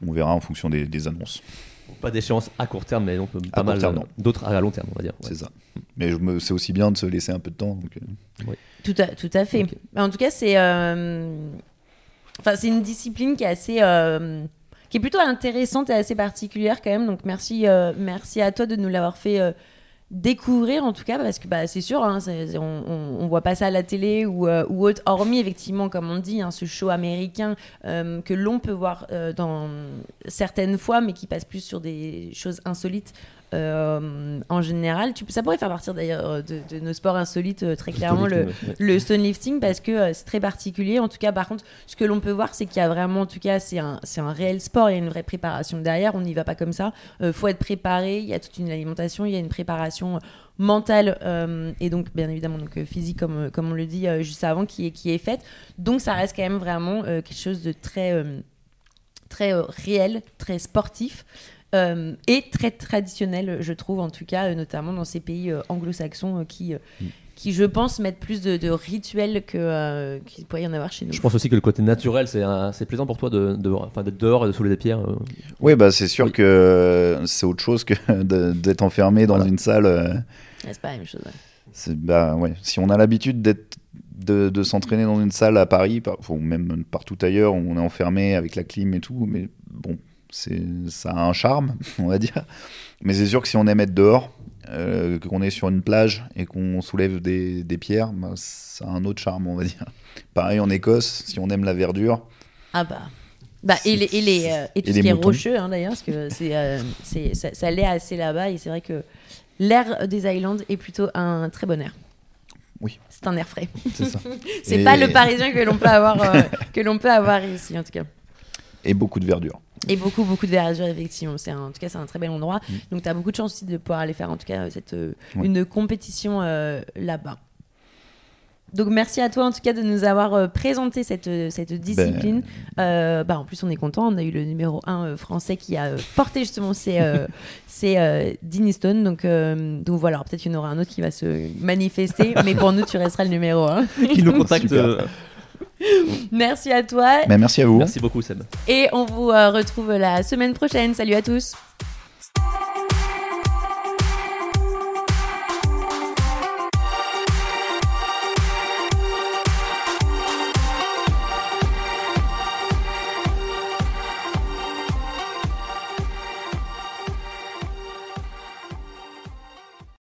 On verra en fonction des, des annonces, Pas d'échéance à court terme, mais donc À pas court mal terme, euh, d'autres à long terme, on va dire. ouais. c'est ça. Mais c'est aussi bien de se laisser un peu de temps. donc, euh, Tout à, tout à fait. En tout cas, c'est euh, enfin, c'est une discipline qui est assez. euh, qui est plutôt intéressante et assez particulière quand même. Donc merci, euh, merci à toi de nous l'avoir fait euh, découvrir en tout cas parce que bah, c'est sûr, hein, on, on, voit pas ça à la télé ou, euh, autre. Hormis effectivement, comme on dit, hein, ce show américain euh, que l'on peut voir euh, dans certaines fois, mais qui passe plus sur des choses insolites. Euh, en général, tu, ça pourrait faire partie d'ailleurs euh, de, de nos sports insolites euh, très clairement le, stone lifting parce que euh, c'est très particulier. En tout cas, par contre, ce que l'on peut voir, c'est qu'il y a vraiment, en tout cas, c'est un, c'est un réel sport. Il y a une vraie préparation derrière. On n'y va pas comme ça. Il faut être préparé. Il y a toute une alimentation. Il y a une préparation mentale euh, et donc bien évidemment donc euh, physique comme euh, comme on le dit euh, juste avant qui est qui est faite. Donc ça reste quand même vraiment euh, quelque chose de très euh, très euh, réel, très sportif. Euh, et très traditionnel, je trouve, en tout cas, euh, notamment dans ces pays euh, anglo-saxons euh, qui, euh, Mm. qui, je pense, mettent plus de, de rituels que, euh, qu'il pourrait y en avoir chez nous. Je pense aussi que le côté naturel, c'est plaisant pour toi de, de- d'être dehors et de soulever des pierres. euh. Oui, bah c'est sûr Oui. que c'est autre chose que *laughs* de- d'être enfermé dans Voilà. une salle. euh, c'est pas la même chose. ouais. c'est- bah, ouais. Si on a l'habitude d'être de, de s'entraîner dans une salle à Paris, par- ou même partout ailleurs où on est enfermé avec la clim et tout, mais bon, ça a un charme, *laughs* on va dire. Mais c'est sûr que si on aime être dehors, euh, qu'on est sur une plage et qu'on soulève des, des pierres, bah, ça a un autre charme, on va dire. Pareil en Écosse, si on aime la verdure, Ah bah. Bah, et, les, et, les, euh, et tout Et ce qui est rocheux, hein, d'ailleurs, parce que c'est, euh, c'est, ça, ça l'est assez là-bas. Et c'est vrai que l'air des Highlands est plutôt un très bon air. Oui. C'est un air frais. c'est ça. *laughs* C'est Et- pas le parisien que l'on peut avoir, euh, *laughs* que l'on peut avoir ici, en tout cas. Et beaucoup de verdure. Et beaucoup, beaucoup de verdure, effectivement. C'est un- en tout cas, c'est un très bel endroit. Mm. Donc, tu as beaucoup de chance aussi de pouvoir aller faire, en tout cas, cette, euh, Ouais. une compétition euh, là-bas. Donc, merci à toi, en tout cas, de nous avoir euh, présenté cette, euh, cette discipline. Euh, bah, en plus, on est content. On a eu le numéro 1 français qui a euh, porté justement ces, euh, *laughs* ces euh, Stone. Donc, euh, donc voilà, peut-être qu'il y en aura un autre qui va se manifester. mais pour nous, tu resteras le numéro 1. Qui nous *laughs* contacte. *laughs* merci à toi. Merci à vous. Merci beaucoup, Seb. Et on vous euh, retrouve la semaine prochaine. Salut à tous.